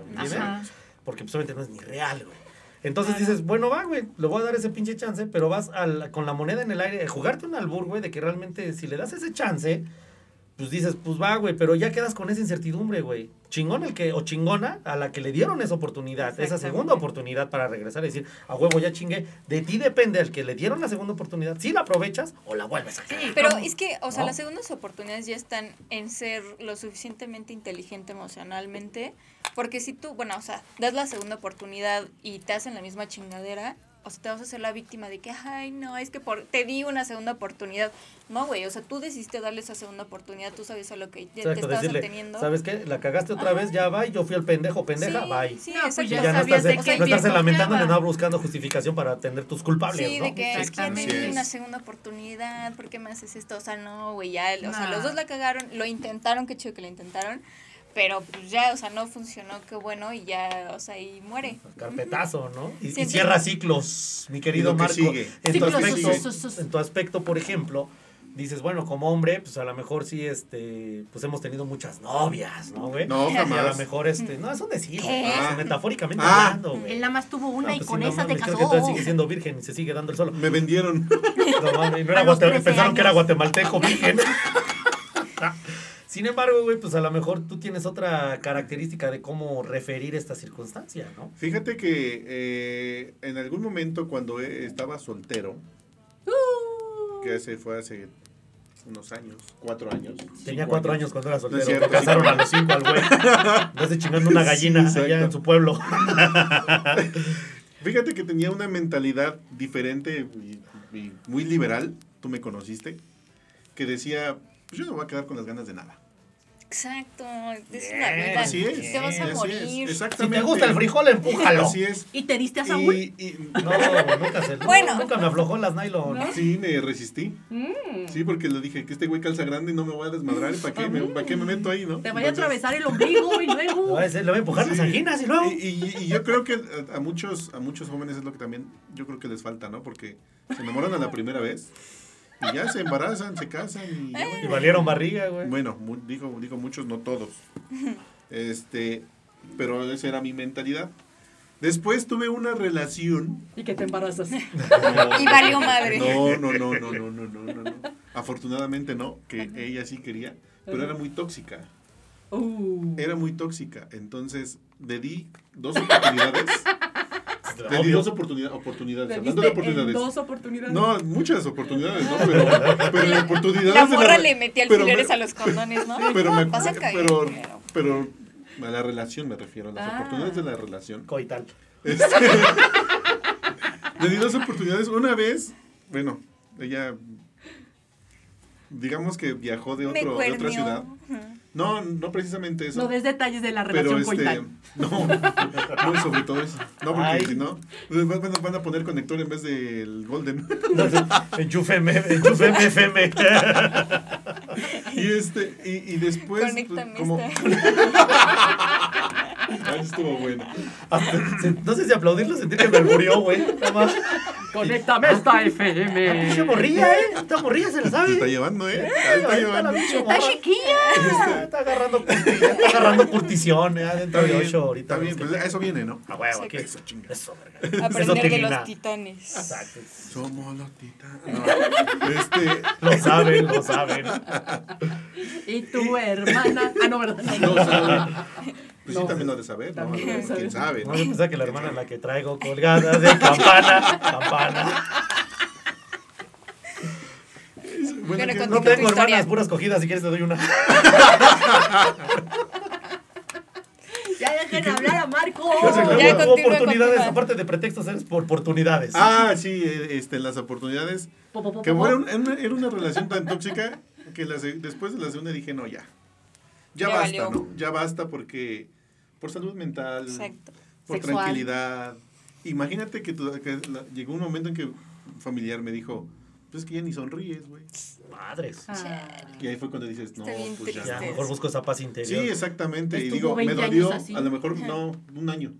Speaker 1: Porque pues, obviamente no es ni real, güey. Entonces dices, bueno, va, güey, le voy a dar ese pinche chance, pero vas al- con la moneda en el aire, jugarte un albur, güey, de que realmente si le das ese chance, pues dices, pues va, güey, pero ya quedas con esa incertidumbre, güey. Chingón el que, o chingona a la que le dieron esa oportunidad, esa segunda oportunidad para regresar y decir, a huevo, ya chingué. De ti depende al que le dieron la segunda oportunidad, si la aprovechas o la vuelves a.
Speaker 2: Pero es que, o sea,
Speaker 1: ¿No?
Speaker 2: las segundas oportunidades ya están en ser lo suficientemente inteligente emocionalmente. Porque si tú, bueno, o sea, das la segunda oportunidad y te hacen la misma chingadera, o sea, te vas a hacer la víctima de que, ay, no, es que por, te di una segunda oportunidad. No, güey, o sea, tú decidiste darle esa segunda oportunidad, tú sabes a lo que ya te
Speaker 1: Exacto,
Speaker 2: estabas
Speaker 1: decirle,
Speaker 2: obteniendo.
Speaker 1: ¿sabes qué? La cagaste otra vez, ya va, yo fui el pendejo, pendeja,
Speaker 2: Sí,
Speaker 1: bye.
Speaker 2: Sí,
Speaker 3: No, pues
Speaker 2: exacto.
Speaker 1: Y
Speaker 3: ya
Speaker 1: ya no estás,
Speaker 3: de
Speaker 1: no estás lamentando no buscando justificación para atender tus culpables,
Speaker 2: Sí,
Speaker 1: ¿no?
Speaker 2: de que es que ya te
Speaker 3: Exactamente.
Speaker 2: di una segunda oportunidad, ¿por qué me haces esto? O sea, no, güey, ya, o sea, los dos la cagaron, lo intentaron, qué chido que lo intentaron, pero pues ya, o sea, no funcionó, qué bueno, y ya, o sea, y muere.
Speaker 1: Carpetazo, ¿no? Y,
Speaker 2: Sí,
Speaker 1: y
Speaker 2: sí.
Speaker 1: ciclos, mi querido Marco.
Speaker 4: sigue.
Speaker 1: En tu, aspecto,
Speaker 3: sus, sus, sus.
Speaker 1: en tu aspecto, por ejemplo, dices, bueno, como hombre, pues a lo mejor sí, este, pues hemos tenido muchas novias, ¿no, güey?
Speaker 4: No,
Speaker 1: Y a lo
Speaker 4: jamás.
Speaker 1: mejor, este, no, es un decir,
Speaker 4: Ah.
Speaker 1: metafóricamente
Speaker 4: Ah.
Speaker 1: hablando, güey.
Speaker 3: Él nada más tuvo una
Speaker 1: No,
Speaker 3: y
Speaker 1: pues
Speaker 3: con
Speaker 1: sí, no
Speaker 3: esa te casó.
Speaker 1: que todavía sigue siendo virgen y se sigue dando el solo.
Speaker 4: Me vendieron.
Speaker 1: No mames, y no era
Speaker 3: A los
Speaker 1: guate-
Speaker 3: 13
Speaker 1: pensaron que era guatemalteco virgen. Sin embargo, güey, pues a lo mejor tú tienes otra característica de cómo referir esta circunstancia, ¿no?
Speaker 4: Fíjate que eh, en algún momento cuando eh, estaba soltero, que ese fue hace unos años, cuatro años.
Speaker 1: Tenía cuatro años cuando era soltero.
Speaker 4: No cierto,
Speaker 1: casaron a los cinco al güey. Entonces chingando una gallina
Speaker 4: Sí,
Speaker 1: allá en su pueblo.
Speaker 4: Fíjate que tenía una mentalidad diferente y, y muy liberal, tú me conociste, que decía, pues yo no me voy a quedar con las ganas de nada.
Speaker 2: Exacto, es la vida.
Speaker 4: Así es.
Speaker 2: Te vas a
Speaker 4: así es,
Speaker 2: morir.
Speaker 1: Si
Speaker 4: exactamente.
Speaker 1: te gusta el frijol, empújalo.
Speaker 4: Así es.
Speaker 3: ¿Y te diste a Saúl?
Speaker 4: Y, y-
Speaker 1: No, nunca se
Speaker 2: Bueno.
Speaker 1: nunca me aflojó las nylon.
Speaker 4: sí, me resistí.
Speaker 3: Mm.
Speaker 4: Sí, porque le dije que este güey calza grande y no me voy a desmadrar. ¿Para qué me, para qué me meto ahí, no?
Speaker 3: Te vaya a atravesar el ombligo y luego.
Speaker 1: voy a decir- le voy a empujar las anginas y luego.
Speaker 4: Y, y- y yo creo que a muchos a muchos jóvenes es lo que también yo creo que les falta, ¿no? Porque se enamoran a la primera vez y ya se embarazan, se casan. Y, eh.
Speaker 1: y valieron barriga, güey.
Speaker 4: Bueno, mu digo, digo muchos, no todos. Este, pero esa era mi mentalidad. Después tuve una relación.
Speaker 3: Y que te embarazas.
Speaker 2: Y valió madre.
Speaker 4: No, no, no, no, no, no, no, no. Afortunadamente no, que ella sí quería, pero era muy tóxica.
Speaker 3: Uh.
Speaker 4: Era muy tóxica. Entonces, le di dos oportunidades.
Speaker 1: Obvio.
Speaker 4: dos oportunidad- oportunidades. Hablando de oportunidades.
Speaker 3: dos oportunidades.
Speaker 4: No, muchas oportunidades, ¿no? Pero, pero oportunidades.
Speaker 2: La
Speaker 4: de
Speaker 2: morra le metía
Speaker 4: pero
Speaker 2: alfileres
Speaker 4: me-
Speaker 2: a los condones, ¿no?
Speaker 4: Pero, me,
Speaker 2: Vas a caer
Speaker 4: pero,
Speaker 2: primero.
Speaker 4: pero a la relación me refiero, a las
Speaker 3: Ah.
Speaker 4: oportunidades de la relación.
Speaker 1: Coital.
Speaker 4: Este, le di dos oportunidades. Una vez, bueno, ella, digamos que viajó de, otro, de otra ciudad. No, no precisamente eso.
Speaker 3: No des detalles de la
Speaker 4: pero
Speaker 3: relación
Speaker 4: este,
Speaker 3: coital.
Speaker 4: no, no sobre todo eso. No, porque si no, pues, van, van a- van a poner conector en vez del Golden.
Speaker 1: Enchúfeme, enchúfeme, FM.
Speaker 4: y este, y, y después, pues,
Speaker 2: Conéctame
Speaker 4: como,
Speaker 2: esta.
Speaker 4: Ah, estuvo bueno.
Speaker 1: No sé si aplaudirlo o sentir que me murió, güey.
Speaker 3: Conéctame esta
Speaker 1: Pinche
Speaker 3: FM.
Speaker 1: morrilla, ¿eh? Esta morrilla se la
Speaker 4: Se
Speaker 1: sabe.
Speaker 4: está llevando, ¿eh? Está llevando.
Speaker 1: pinche
Speaker 3: Está chiquilla.
Speaker 1: Está agarrando, está agarrando curtición, eh,
Speaker 4: Está
Speaker 1: dentro de
Speaker 4: bien,
Speaker 1: ocho ahorita.
Speaker 4: está bien, pues eso viene, ¿no?
Speaker 1: A huevo, aquí.
Speaker 4: Eso, chinga.
Speaker 1: Eso, verga.
Speaker 2: Aprender de los titanes.
Speaker 1: Exacto.
Speaker 4: Somos los titanes. No, este,
Speaker 1: Lo saben, lo saben.
Speaker 3: Y tu hermana. Ah, no, ¿verdad?
Speaker 4: no Pues sí,
Speaker 3: No.
Speaker 4: también lo de saber, ¿no?
Speaker 3: También
Speaker 4: ¿Quién sabe?
Speaker 1: No,
Speaker 4: ¿no?
Speaker 1: yo pensaba que la hermana la que traigo colgada de campana, campana.
Speaker 4: Bueno,
Speaker 2: Bueno,
Speaker 4: que-
Speaker 2: con-
Speaker 1: No tengo
Speaker 2: historia.
Speaker 1: hermanas puras cogidas, si quieres te doy una.
Speaker 3: Ya dejen hablar a Marco.
Speaker 2: Ya,
Speaker 1: oportunidades, aparte de pretextos, eres por oportunidades.
Speaker 4: Ah, sí, eh, este, las oportunidades.
Speaker 3: Po, po, po,
Speaker 4: Que
Speaker 3: po,
Speaker 4: bueno, era una, era una relación tan tóxica que la se- después de la segunda dije, no, ya. Ya,
Speaker 2: Ya
Speaker 4: basta,
Speaker 2: valió.
Speaker 4: ¿no? Ya basta porque por salud mental,
Speaker 2: Exacto.
Speaker 4: por
Speaker 3: Sexual.
Speaker 4: tranquilidad. Imagínate que, tu- que la- llegó un momento en que un familiar me dijo, Pues es que ya ni sonríes, güey.
Speaker 1: Madres.
Speaker 3: Ah.
Speaker 4: Y ahí fue cuando dices, no, pues ya.
Speaker 1: Ya,
Speaker 2: triste.
Speaker 1: mejor busco esa paz
Speaker 4: Sí,
Speaker 1: interior.
Speaker 4: exactamente. Y
Speaker 3: Estuvo
Speaker 4: digo, me
Speaker 3: 20
Speaker 4: dolió, a lo mejor, no, un año.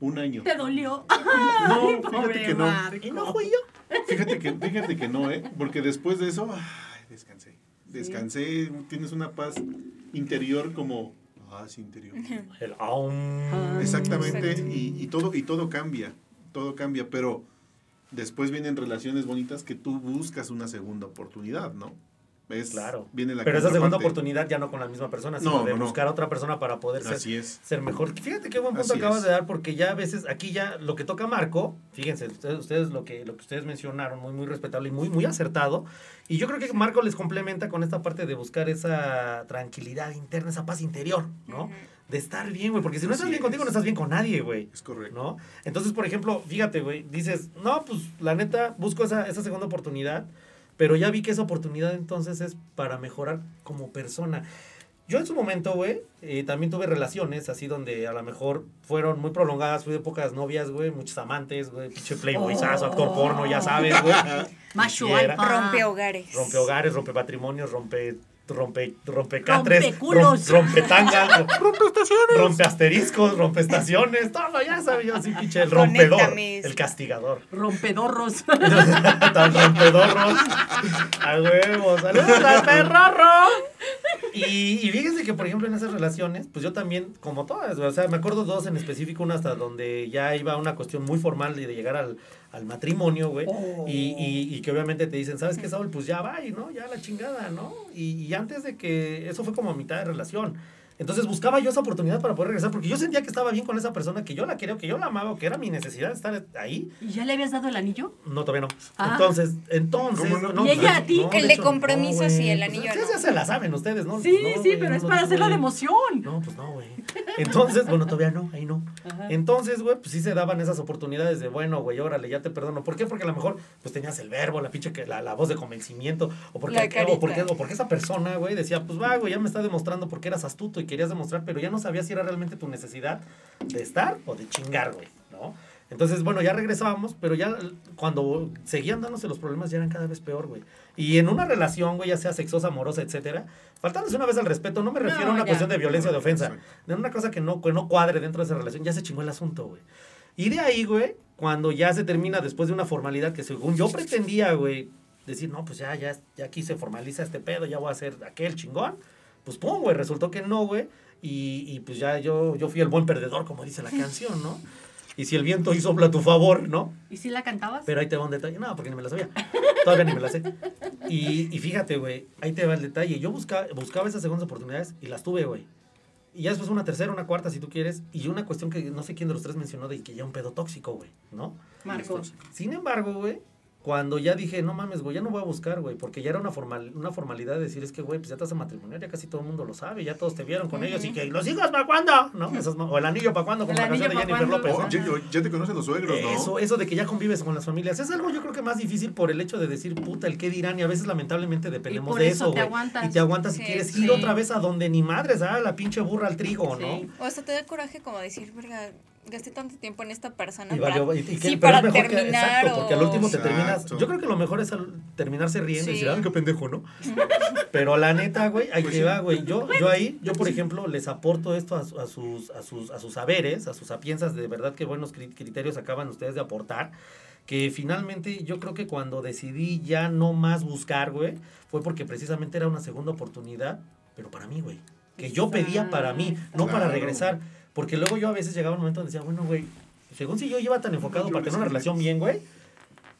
Speaker 4: Un año.
Speaker 3: ¿Te dolió?
Speaker 4: No, fíjate
Speaker 3: Pobre
Speaker 4: que no.
Speaker 3: Marco.
Speaker 1: Y no fui yo.
Speaker 4: Fíjate que, fíjate que no, ¿eh? Porque después de eso, ay, descansé. Descansé, tienes una paz interior como... Ah, interior.
Speaker 1: El aum.
Speaker 3: Ah.
Speaker 4: Exactamente,
Speaker 2: Exacto.
Speaker 4: y, y todo, y todo cambia, todo cambia, pero después vienen relaciones bonitas que tú buscas una segunda oportunidad, ¿no? Es,
Speaker 1: Claro.
Speaker 4: Viene la
Speaker 1: Pero esa segunda
Speaker 4: contraparte.
Speaker 1: oportunidad ya no con la misma persona, sino
Speaker 4: No,
Speaker 1: de
Speaker 4: no, no.
Speaker 1: buscar a otra persona para poder ser,
Speaker 4: Así es.
Speaker 1: ser mejor. Fíjate qué buen punto
Speaker 4: Así
Speaker 1: acabas
Speaker 4: es.
Speaker 1: de dar, porque ya a veces, aquí ya lo que toca Marco, fíjense, ustedes, ustedes lo que lo que ustedes mencionaron, muy, muy respetable y muy, muy acertado. Y yo creo que Marco les complementa con esta parte de buscar esa tranquilidad interna, esa paz interior, ¿no?
Speaker 2: Ujú.
Speaker 1: De estar bien, güey. Porque si no
Speaker 4: Así
Speaker 1: estás bien contigo, no estás bien con nadie, güey.
Speaker 4: Es correcto.
Speaker 1: ¿no? Entonces, por ejemplo, fíjate, güey, dices, no, pues la neta, busco esa, esa segunda oportunidad, pero ya vi que esa oportunidad entonces es para mejorar como persona. Yo en su momento, güey, eh, también tuve relaciones así donde a lo mejor fueron muy prolongadas, fui de pocas novias, güey, muchos amantes, güey, pinche playboyzazo, actor porno, ya sabes, güey.
Speaker 3: Macho.
Speaker 2: Rompe hogares.
Speaker 1: Rompe hogares, rompe patrimonios, rompe rompe rompe catres,
Speaker 3: Rompeculos.
Speaker 1: rompe tangas, rompe estaciones, rompe asteriscos, rompe estaciones, todo, ya yo así pinche el rompedor,
Speaker 2: Conéctame.
Speaker 1: el castigador.
Speaker 3: Rompedorros.
Speaker 1: Tan rompedorros. A huevos. Saludos al perrorro. Y, y fíjense que, por ejemplo, en esas relaciones, pues yo también, como todas, o sea, me acuerdo dos en específico, una hasta donde ya iba una cuestión muy formal de llegar al, al matrimonio, güey. Y, y, y que obviamente te dicen, ¿sabes qué, Saúl? Pues ya va, y no, ya la chingada, ¿no? Y, y antes de que, eso fue como a mitad de relación. Entonces buscaba yo esa oportunidad para poder regresar, porque yo sentía que estaba bien con esa persona, que yo la quería, que yo la amaba, que era mi necesidad de estar ahí.
Speaker 3: ¿Y ya le habías dado el anillo?
Speaker 1: No, todavía no.
Speaker 3: Ah.
Speaker 1: Entonces, entonces.
Speaker 3: ¿Y ella a ti?
Speaker 1: no,
Speaker 2: El de
Speaker 1: hecho,
Speaker 2: compromiso,
Speaker 1: güey.
Speaker 2: sí, el
Speaker 1: Pues,
Speaker 2: anillo no.
Speaker 1: ya se la saben ustedes, ¿no?
Speaker 3: Sí,
Speaker 1: Pues, no,
Speaker 3: sí, pero
Speaker 1: no,
Speaker 3: es para
Speaker 1: no,
Speaker 3: hacerla de emoción.
Speaker 1: No, pues no, güey. Entonces, bueno, todavía no, ahí no.
Speaker 3: Ajá.
Speaker 1: Entonces, güey, pues sí se daban esas oportunidades de, bueno, güey, órale, ya te perdono. ¿Por qué? Porque a lo mejor, pues tenías el verbo, la pinche, que la, la voz de convencimiento, o porque,
Speaker 2: La
Speaker 1: o porque, o porque esa persona, güey, decía, pues va, güey, ya me está demostrando porque eras astuto y querías demostrar, pero ya no sabías si era realmente tu necesidad de estar o de chingar, güey, ¿no? Entonces, bueno, ya regresábamos, pero ya cuando seguían dándose los problemas ya eran cada vez peor, güey. Y en una relación, güey, ya sea sexosa, amorosa, etcétera, faltándose una vez al respeto, no me refiero
Speaker 3: No,
Speaker 1: a una
Speaker 3: ya.
Speaker 1: cuestión de violencia o de ofensa, de una cosa que no, que no cuadre dentro de esa relación, ya se chingó el asunto, güey. Y de ahí, güey, cuando ya se termina después de una formalidad que según yo pretendía, güey, decir, no, pues ya, ya, ya aquí se formaliza este pedo, ya voy a hacer aquel chingón, pues pum, güey, resultó que no, güey, y, y pues ya yo, yo fui el buen perdedor, como dice la canción, ¿no? Y si el viento hizo sopla a tu favor, ¿no?
Speaker 3: ¿Y si la cantabas?
Speaker 1: Pero ahí te va un detalle. No, porque ni me la sabía. Todavía ni me la sé. Y, y fíjate, güey, ahí te va el detalle. Yo buscaba, buscaba esas segundas oportunidades y las tuve, güey. Y ya después una tercera, una cuarta, si tú quieres. Y una cuestión que no sé quién de los tres mencionó de que ya un pedo tóxico, güey, ¿no?
Speaker 3: Marcos.
Speaker 1: Sin embargo, güey, cuando ya dije, no mames, güey, ya no voy a buscar, güey, porque ya era una, formal, una formalidad de decir, es que, güey, pues ya te vas a matrimoniar, ya casi todo el mundo lo sabe, ya todos te vieron con ellos y que, ¿y los hijos para cuándo? ¿No? O el anillo para cuándo, como
Speaker 3: El
Speaker 1: la canción de Jennifer. López.
Speaker 4: Oh,
Speaker 1: ¿no?
Speaker 4: ya, ya te conocen los suegros, ¿no?
Speaker 1: Eso, eso de que ya convives con las familias. Es algo yo creo que más difícil por el hecho de decir, puta, el qué dirán. Y a veces lamentablemente dependemos
Speaker 3: por
Speaker 1: de
Speaker 3: eso
Speaker 1: güey.
Speaker 3: aguantas.
Speaker 1: Y te aguantas
Speaker 2: Sí,
Speaker 1: y quieres
Speaker 3: sí.
Speaker 1: ir otra vez a donde ni madres, ah, la pinche burra al trigo, ¿no?
Speaker 3: Sí.
Speaker 2: O hasta te da coraje como decir, verga, gasté tanto tiempo en esta persona
Speaker 1: Y
Speaker 2: para,
Speaker 1: valió- y- y que-
Speaker 2: sí, para
Speaker 1: es mejor que-
Speaker 2: terminar
Speaker 1: exacto, porque al último te
Speaker 4: Exacto.
Speaker 1: terminas. Yo creo que lo mejor es al- terminarse riendo y
Speaker 2: Sí.
Speaker 1: decir, ah, qué pendejo, ¿no? Pero la neta, güey, ahí
Speaker 4: Pues
Speaker 1: te
Speaker 4: sí.
Speaker 1: va, güey. Yo, yo ahí, yo por ejemplo, les aporto esto a, a sus, a, sus, a sus saberes, a sus sapienzas, de verdad que buenos cri- criterios acaban ustedes de aportar. Que finalmente yo creo que cuando decidí ya no más buscar, güey, fue porque precisamente era una segunda oportunidad, pero para mí, güey. Que yo pedía para mí, no para
Speaker 4: Claro.
Speaker 1: regresar. Porque luego yo a veces llegaba un momento donde decía, bueno, güey, según si yo iba tan enfocado
Speaker 4: Yo
Speaker 1: para tener una relación bien, güey,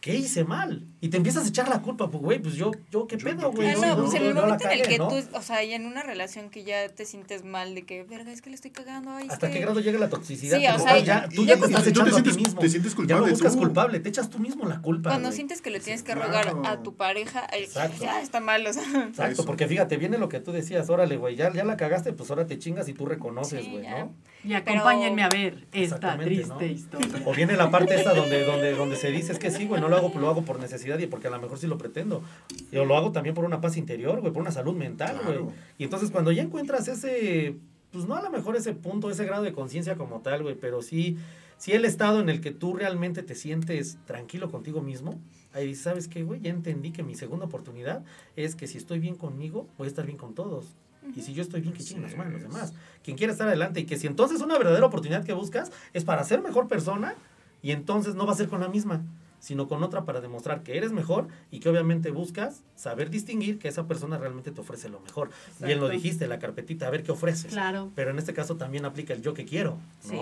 Speaker 1: ¿qué hice mal? Y te empiezas a echar la culpa, pues, güey, pues yo, yo, ¿qué
Speaker 4: Yo-
Speaker 1: pedo,
Speaker 4: yo
Speaker 1: güey?
Speaker 2: Ah, no,
Speaker 1: yo-
Speaker 2: pues en el momento en el que
Speaker 1: ¿no?
Speaker 2: tú, o sea, y en una relación que ya te sientes mal de que, verga, es que le estoy cagando, ay,
Speaker 1: ¿Hasta qué grado llega la toxicidad?
Speaker 2: Sí, o sea,
Speaker 1: ya, tú ya
Speaker 4: ya
Speaker 1: te estás echando a ti
Speaker 4: sientes-
Speaker 1: mismo.
Speaker 4: te sientes
Speaker 1: Ya
Speaker 4: culpable
Speaker 1: no buscas
Speaker 4: tú.
Speaker 1: culpable, te echas tú mismo la culpa,
Speaker 2: Cuando
Speaker 1: güey.
Speaker 2: sientes que le tienes que rogar a tu pareja,
Speaker 1: Exacto.
Speaker 2: ya está mal, o sea.
Speaker 1: Exacto, porque fíjate, viene lo que tú decías, órale, güey, ya, ya la cagaste, pues ahora te chingas y tú reconoces, güey,
Speaker 2: ya.
Speaker 1: ¿no?
Speaker 3: Y acompáñenme a ver esta
Speaker 1: Exactamente,
Speaker 3: triste
Speaker 1: ¿no?
Speaker 3: historia.
Speaker 1: O viene la parte esta donde, donde, donde se dice, es que sí, güey, no lo hago, lo hago por necesidad y porque a lo mejor sí lo pretendo. Yo lo hago también por una paz interior, güey, por una salud mental, güey.
Speaker 4: Claro.
Speaker 1: Y entonces cuando ya encuentras ese, pues no a lo mejor ese punto, ese grado de conciencia como tal, güey, pero sí Si el estado en el que tú realmente te sientes tranquilo contigo mismo, ahí dices, ¿sabes qué, güey? Ya entendí que mi segunda oportunidad es que si estoy bien conmigo, voy a estar bien con todos. Y si yo estoy bien, que chinguen las manos los demás. Quien quiera estar adelante y que si entonces una verdadera oportunidad que buscas es para ser mejor persona y entonces no va a ser con la misma, sino con otra para demostrar que eres mejor y que obviamente buscas saber distinguir que esa persona realmente te ofrece lo mejor. Bien lo
Speaker 3: Exacto.
Speaker 1: dijiste, la carpetita, a ver qué ofreces.
Speaker 3: Claro.
Speaker 1: Pero en este caso también aplica el yo que quiero, ¿no?
Speaker 2: Sí.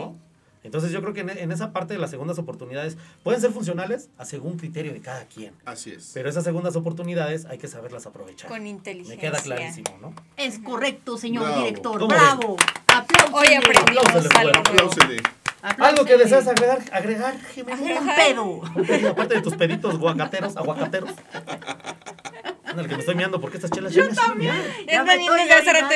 Speaker 1: Entonces yo creo que en, en esa parte de las segundas oportunidades pueden ser funcionales a según criterio de cada quien.
Speaker 4: Así es.
Speaker 1: Pero esas segundas oportunidades hay que saberlas aprovechar.
Speaker 2: Con
Speaker 1: Me
Speaker 2: inteligencia.
Speaker 1: queda clarísimo, ¿no?
Speaker 3: Es correcto, señor
Speaker 4: Bravo.
Speaker 3: director.
Speaker 1: ¿Cómo
Speaker 3: Bravo. Aplausos.
Speaker 2: Hoy aprendimos
Speaker 1: Apláusele,
Speaker 2: algo.
Speaker 4: Apláusele.
Speaker 1: Algo que deseas agregar, agregar, Jimena.
Speaker 3: Un pedo.
Speaker 1: Aparte de tus peditos guacateros, aguacateros. Ándale, que me estoy mirando porque estas chelas ya me también.
Speaker 2: Ya
Speaker 3: Ya me
Speaker 2: también
Speaker 3: estoy
Speaker 2: desde hace rato.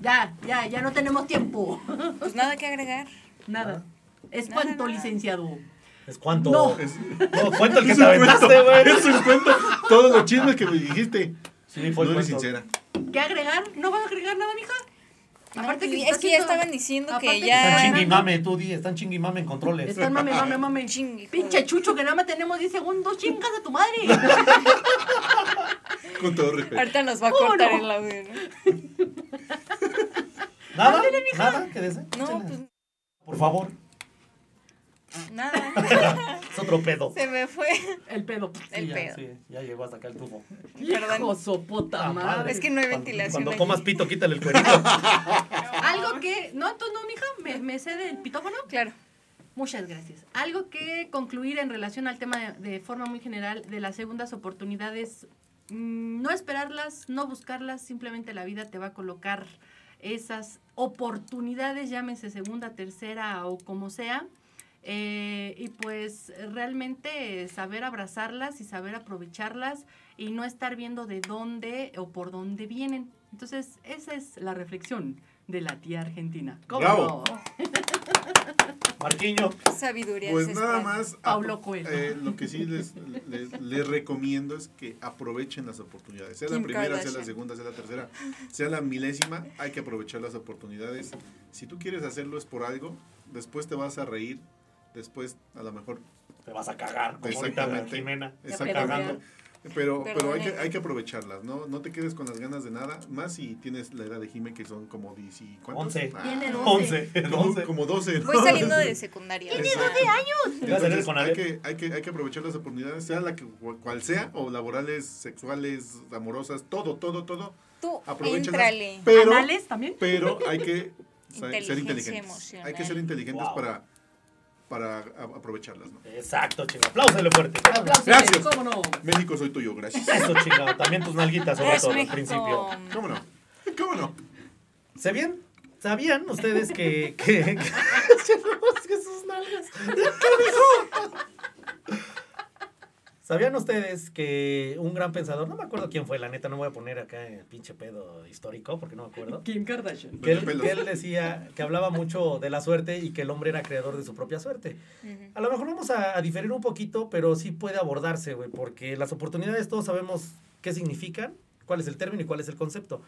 Speaker 3: Ya, ya, ya no tenemos tiempo.
Speaker 2: Pues nada que agregar.
Speaker 3: Nada. Es
Speaker 2: Nada,
Speaker 3: cuanto,
Speaker 2: nada.
Speaker 3: licenciado.
Speaker 1: Es cuánto.
Speaker 3: No.
Speaker 4: Es,
Speaker 1: No, cuento el que te aventaste, güey.
Speaker 4: Es un cuento. Todos los chismes que me dijiste.
Speaker 1: Sí, fue
Speaker 4: no eres sincera.
Speaker 3: ¿Qué agregar? ¿No vas a agregar nada, mija?
Speaker 2: No,
Speaker 3: Aparte que
Speaker 2: es que ya estaban diciendo que
Speaker 1: Están
Speaker 2: ya.
Speaker 3: está
Speaker 1: chingui mame, tú di, están chingui mame en controles.
Speaker 3: Están mame, mame, mame.
Speaker 2: Chingue,
Speaker 3: Pinche chucho que nada más tenemos 10 segundos. Chingas a tu madre.
Speaker 4: Con todo respeto.
Speaker 2: Ahorita nos va a
Speaker 3: ¿Cómo
Speaker 2: cortar
Speaker 3: no?
Speaker 2: el audio, ¿no?
Speaker 1: ¿Nada? ¿Nada? ¿Qué desea?
Speaker 2: No,
Speaker 1: Échale.
Speaker 2: pues
Speaker 1: Por favor.
Speaker 2: nada.
Speaker 1: Es otro pedo.
Speaker 2: Se me fue
Speaker 3: El pedo.
Speaker 2: el
Speaker 1: Sí, ya,
Speaker 2: pedo.
Speaker 1: sí, ya llegó hasta acá el tufo.
Speaker 2: Perdón.
Speaker 3: Hijo su puta
Speaker 1: Ah,
Speaker 3: madre.
Speaker 2: Es que no hay ventilación
Speaker 1: Cuando
Speaker 2: aquí.
Speaker 1: comas pito, quítale el cuerito.
Speaker 3: Algo que. No, tú no, mija. ¿Me, me cede el pitófono?
Speaker 2: Claro.
Speaker 3: Muchas gracias. Algo que concluir en relación al tema de, de forma muy general de las segundas oportunidades, mm, no esperarlas, no buscarlas, simplemente la vida te va a colocar esas oportunidades, llámese segunda, tercera o como sea, eh, y pues realmente saber abrazarlas y saber aprovecharlas y no estar viendo de dónde o por dónde vienen. Entonces, esa es la reflexión de la tía argentina. ¿Cómo
Speaker 4: Bravo.
Speaker 3: no?
Speaker 1: Marquiño.
Speaker 2: Sabiduría
Speaker 4: Pues nada más.
Speaker 3: Coelho.
Speaker 4: eh, lo que sí les, les, les recomiendo es que aprovechen las oportunidades. Sea la primera, sea la segunda, sea la tercera, sea la milésima, hay que aprovechar las oportunidades. Si tú quieres hacerlo es por algo, después te vas a reír, después a lo mejor
Speaker 1: Te vas a cagar, como ahorita
Speaker 4: Exactamente.
Speaker 1: Jimena.
Speaker 4: está
Speaker 3: pero.
Speaker 4: Pero, hay, que, hay que aprovecharlas, ¿no? No te quedes con las ganas de nada, más si tienes la edad de Jime que son como 10 y ¿cuántos?
Speaker 1: Once.
Speaker 4: Ah,
Speaker 3: Tiene
Speaker 1: Once.
Speaker 4: como,
Speaker 1: Once.
Speaker 4: como 12. ¿no?
Speaker 2: Voy saliendo de secundaria.
Speaker 4: Tiene
Speaker 2: o sea,
Speaker 3: 12 años.
Speaker 4: Entonces,
Speaker 1: con
Speaker 4: hay, que, hay, que, hay que aprovechar las oportunidades, sea la que cual sea, o laborales, sexuales, amorosas, todo, todo, todo.
Speaker 2: Tú.
Speaker 4: Pero,
Speaker 3: ¿Anales también?
Speaker 4: pero hay que ser inteligentes.
Speaker 2: emocional.
Speaker 4: Hay que ser inteligentes
Speaker 1: Wow.
Speaker 4: para, para aprovecharlas. ¿no?
Speaker 1: Exacto, chinga. Apláusale fuerte.
Speaker 3: Aplausos,
Speaker 4: Gracias.
Speaker 3: ¿Cómo no?
Speaker 4: México soy tuyo, gracias.
Speaker 1: Eso, chinga. También tus nalguitas, sobre todo, al principio.
Speaker 4: ¿Cómo no? ¿Cómo no?
Speaker 1: ¿Sabían? ¿Sabían ustedes que... que, sus nalgas. ¿Sabían ustedes que un gran pensador, no me acuerdo quién fue, la neta, no voy a poner acá el pinche pedo histórico porque no me acuerdo,
Speaker 3: Kim Kardashian.
Speaker 1: que él, que él decía que hablaba mucho de la suerte y que el hombre era creador de su propia suerte.
Speaker 2: Ujú.
Speaker 1: A lo mejor vamos a, a diferir un poquito, pero sí puede abordarse, güey, porque las oportunidades todos sabemos qué significan, cuál es el término y cuál es el concepto.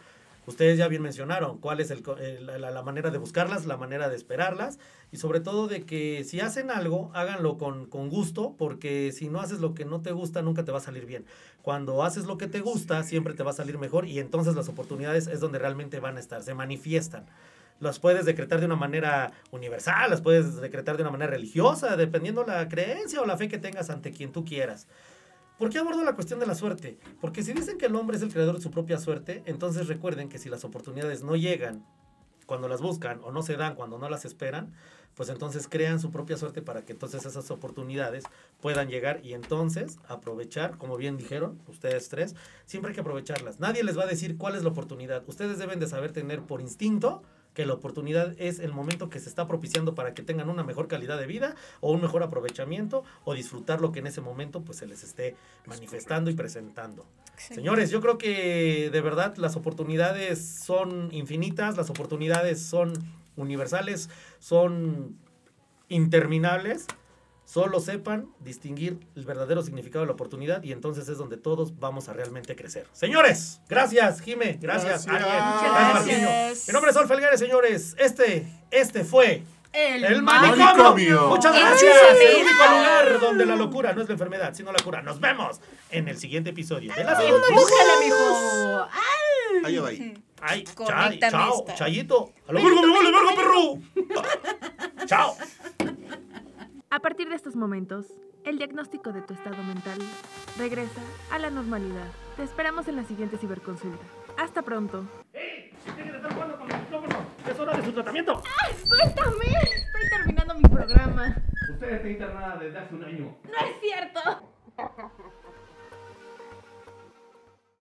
Speaker 1: Ustedes ya bien mencionaron cuál es el eh, la, la- la manera de buscarlas, la manera de esperarlas y sobre todo de que si hacen algo, háganlo con, con gusto, porque si no haces lo que no te gusta, nunca te va a salir bien. Cuando haces lo que te gusta, siempre te va a salir mejor y entonces las oportunidades es donde realmente van a estar, se manifiestan las puedes decretar de una manera universal, las puedes decretar de una manera religiosa, dependiendo la creencia o la fe que tengas ante quien tú quieras. ¿Por qué abordo la cuestión de la suerte? Porque si dicen que el hombre es el creador de su propia suerte, entonces recuerden que si las oportunidades no llegan cuando las buscan o no se dan cuando no las esperan, pues entonces crean su propia suerte para que entonces esas oportunidades puedan llegar y entonces aprovechar, como bien dijeron ustedes tres, siempre hay que aprovecharlas. Nadie les va a decir cuál es la oportunidad. Ustedes deben de saber tener por instinto que la oportunidad es el momento que se está propiciando para que tengan una mejor calidad de vida o un mejor aprovechamiento o disfrutar lo que en ese momento pues se les esté manifestando y presentando.
Speaker 2: Sí.
Speaker 1: Señores, yo creo que de verdad las oportunidades son infinitas, las oportunidades son universales, son interminables. Solo sepan distinguir el verdadero significado de la oportunidad y entonces es donde todos vamos a realmente crecer. Señores, gracias, Jime, gracias,
Speaker 4: Gracias.
Speaker 1: Ariel,
Speaker 2: gracias.
Speaker 1: Mi nombre es Sol Felgueres, señores. Este, este fue
Speaker 3: El,
Speaker 1: el
Speaker 4: manicomio.
Speaker 1: manicomio. Muchas gracias. El único lugar donde la locura no es la enfermedad, sino la cura. Nos vemos en el siguiente episodio de la.
Speaker 3: ¡Ay!
Speaker 4: Ahí.
Speaker 1: Ay, Chay, chao. Chayito. A lo me vale verga, perro. chao.
Speaker 5: A partir de estos momentos, el diagnóstico de tu estado mental regresa a la normalidad. Te esperamos en la siguiente ciberconsulta. Hasta pronto.
Speaker 1: Tiene que estar jugando con el micrófono. Es hora de su tratamiento.
Speaker 5: ¡Suéltame! Estoy terminando mi programa.
Speaker 1: Usted está internada desde hace un año.
Speaker 5: ¡No es cierto!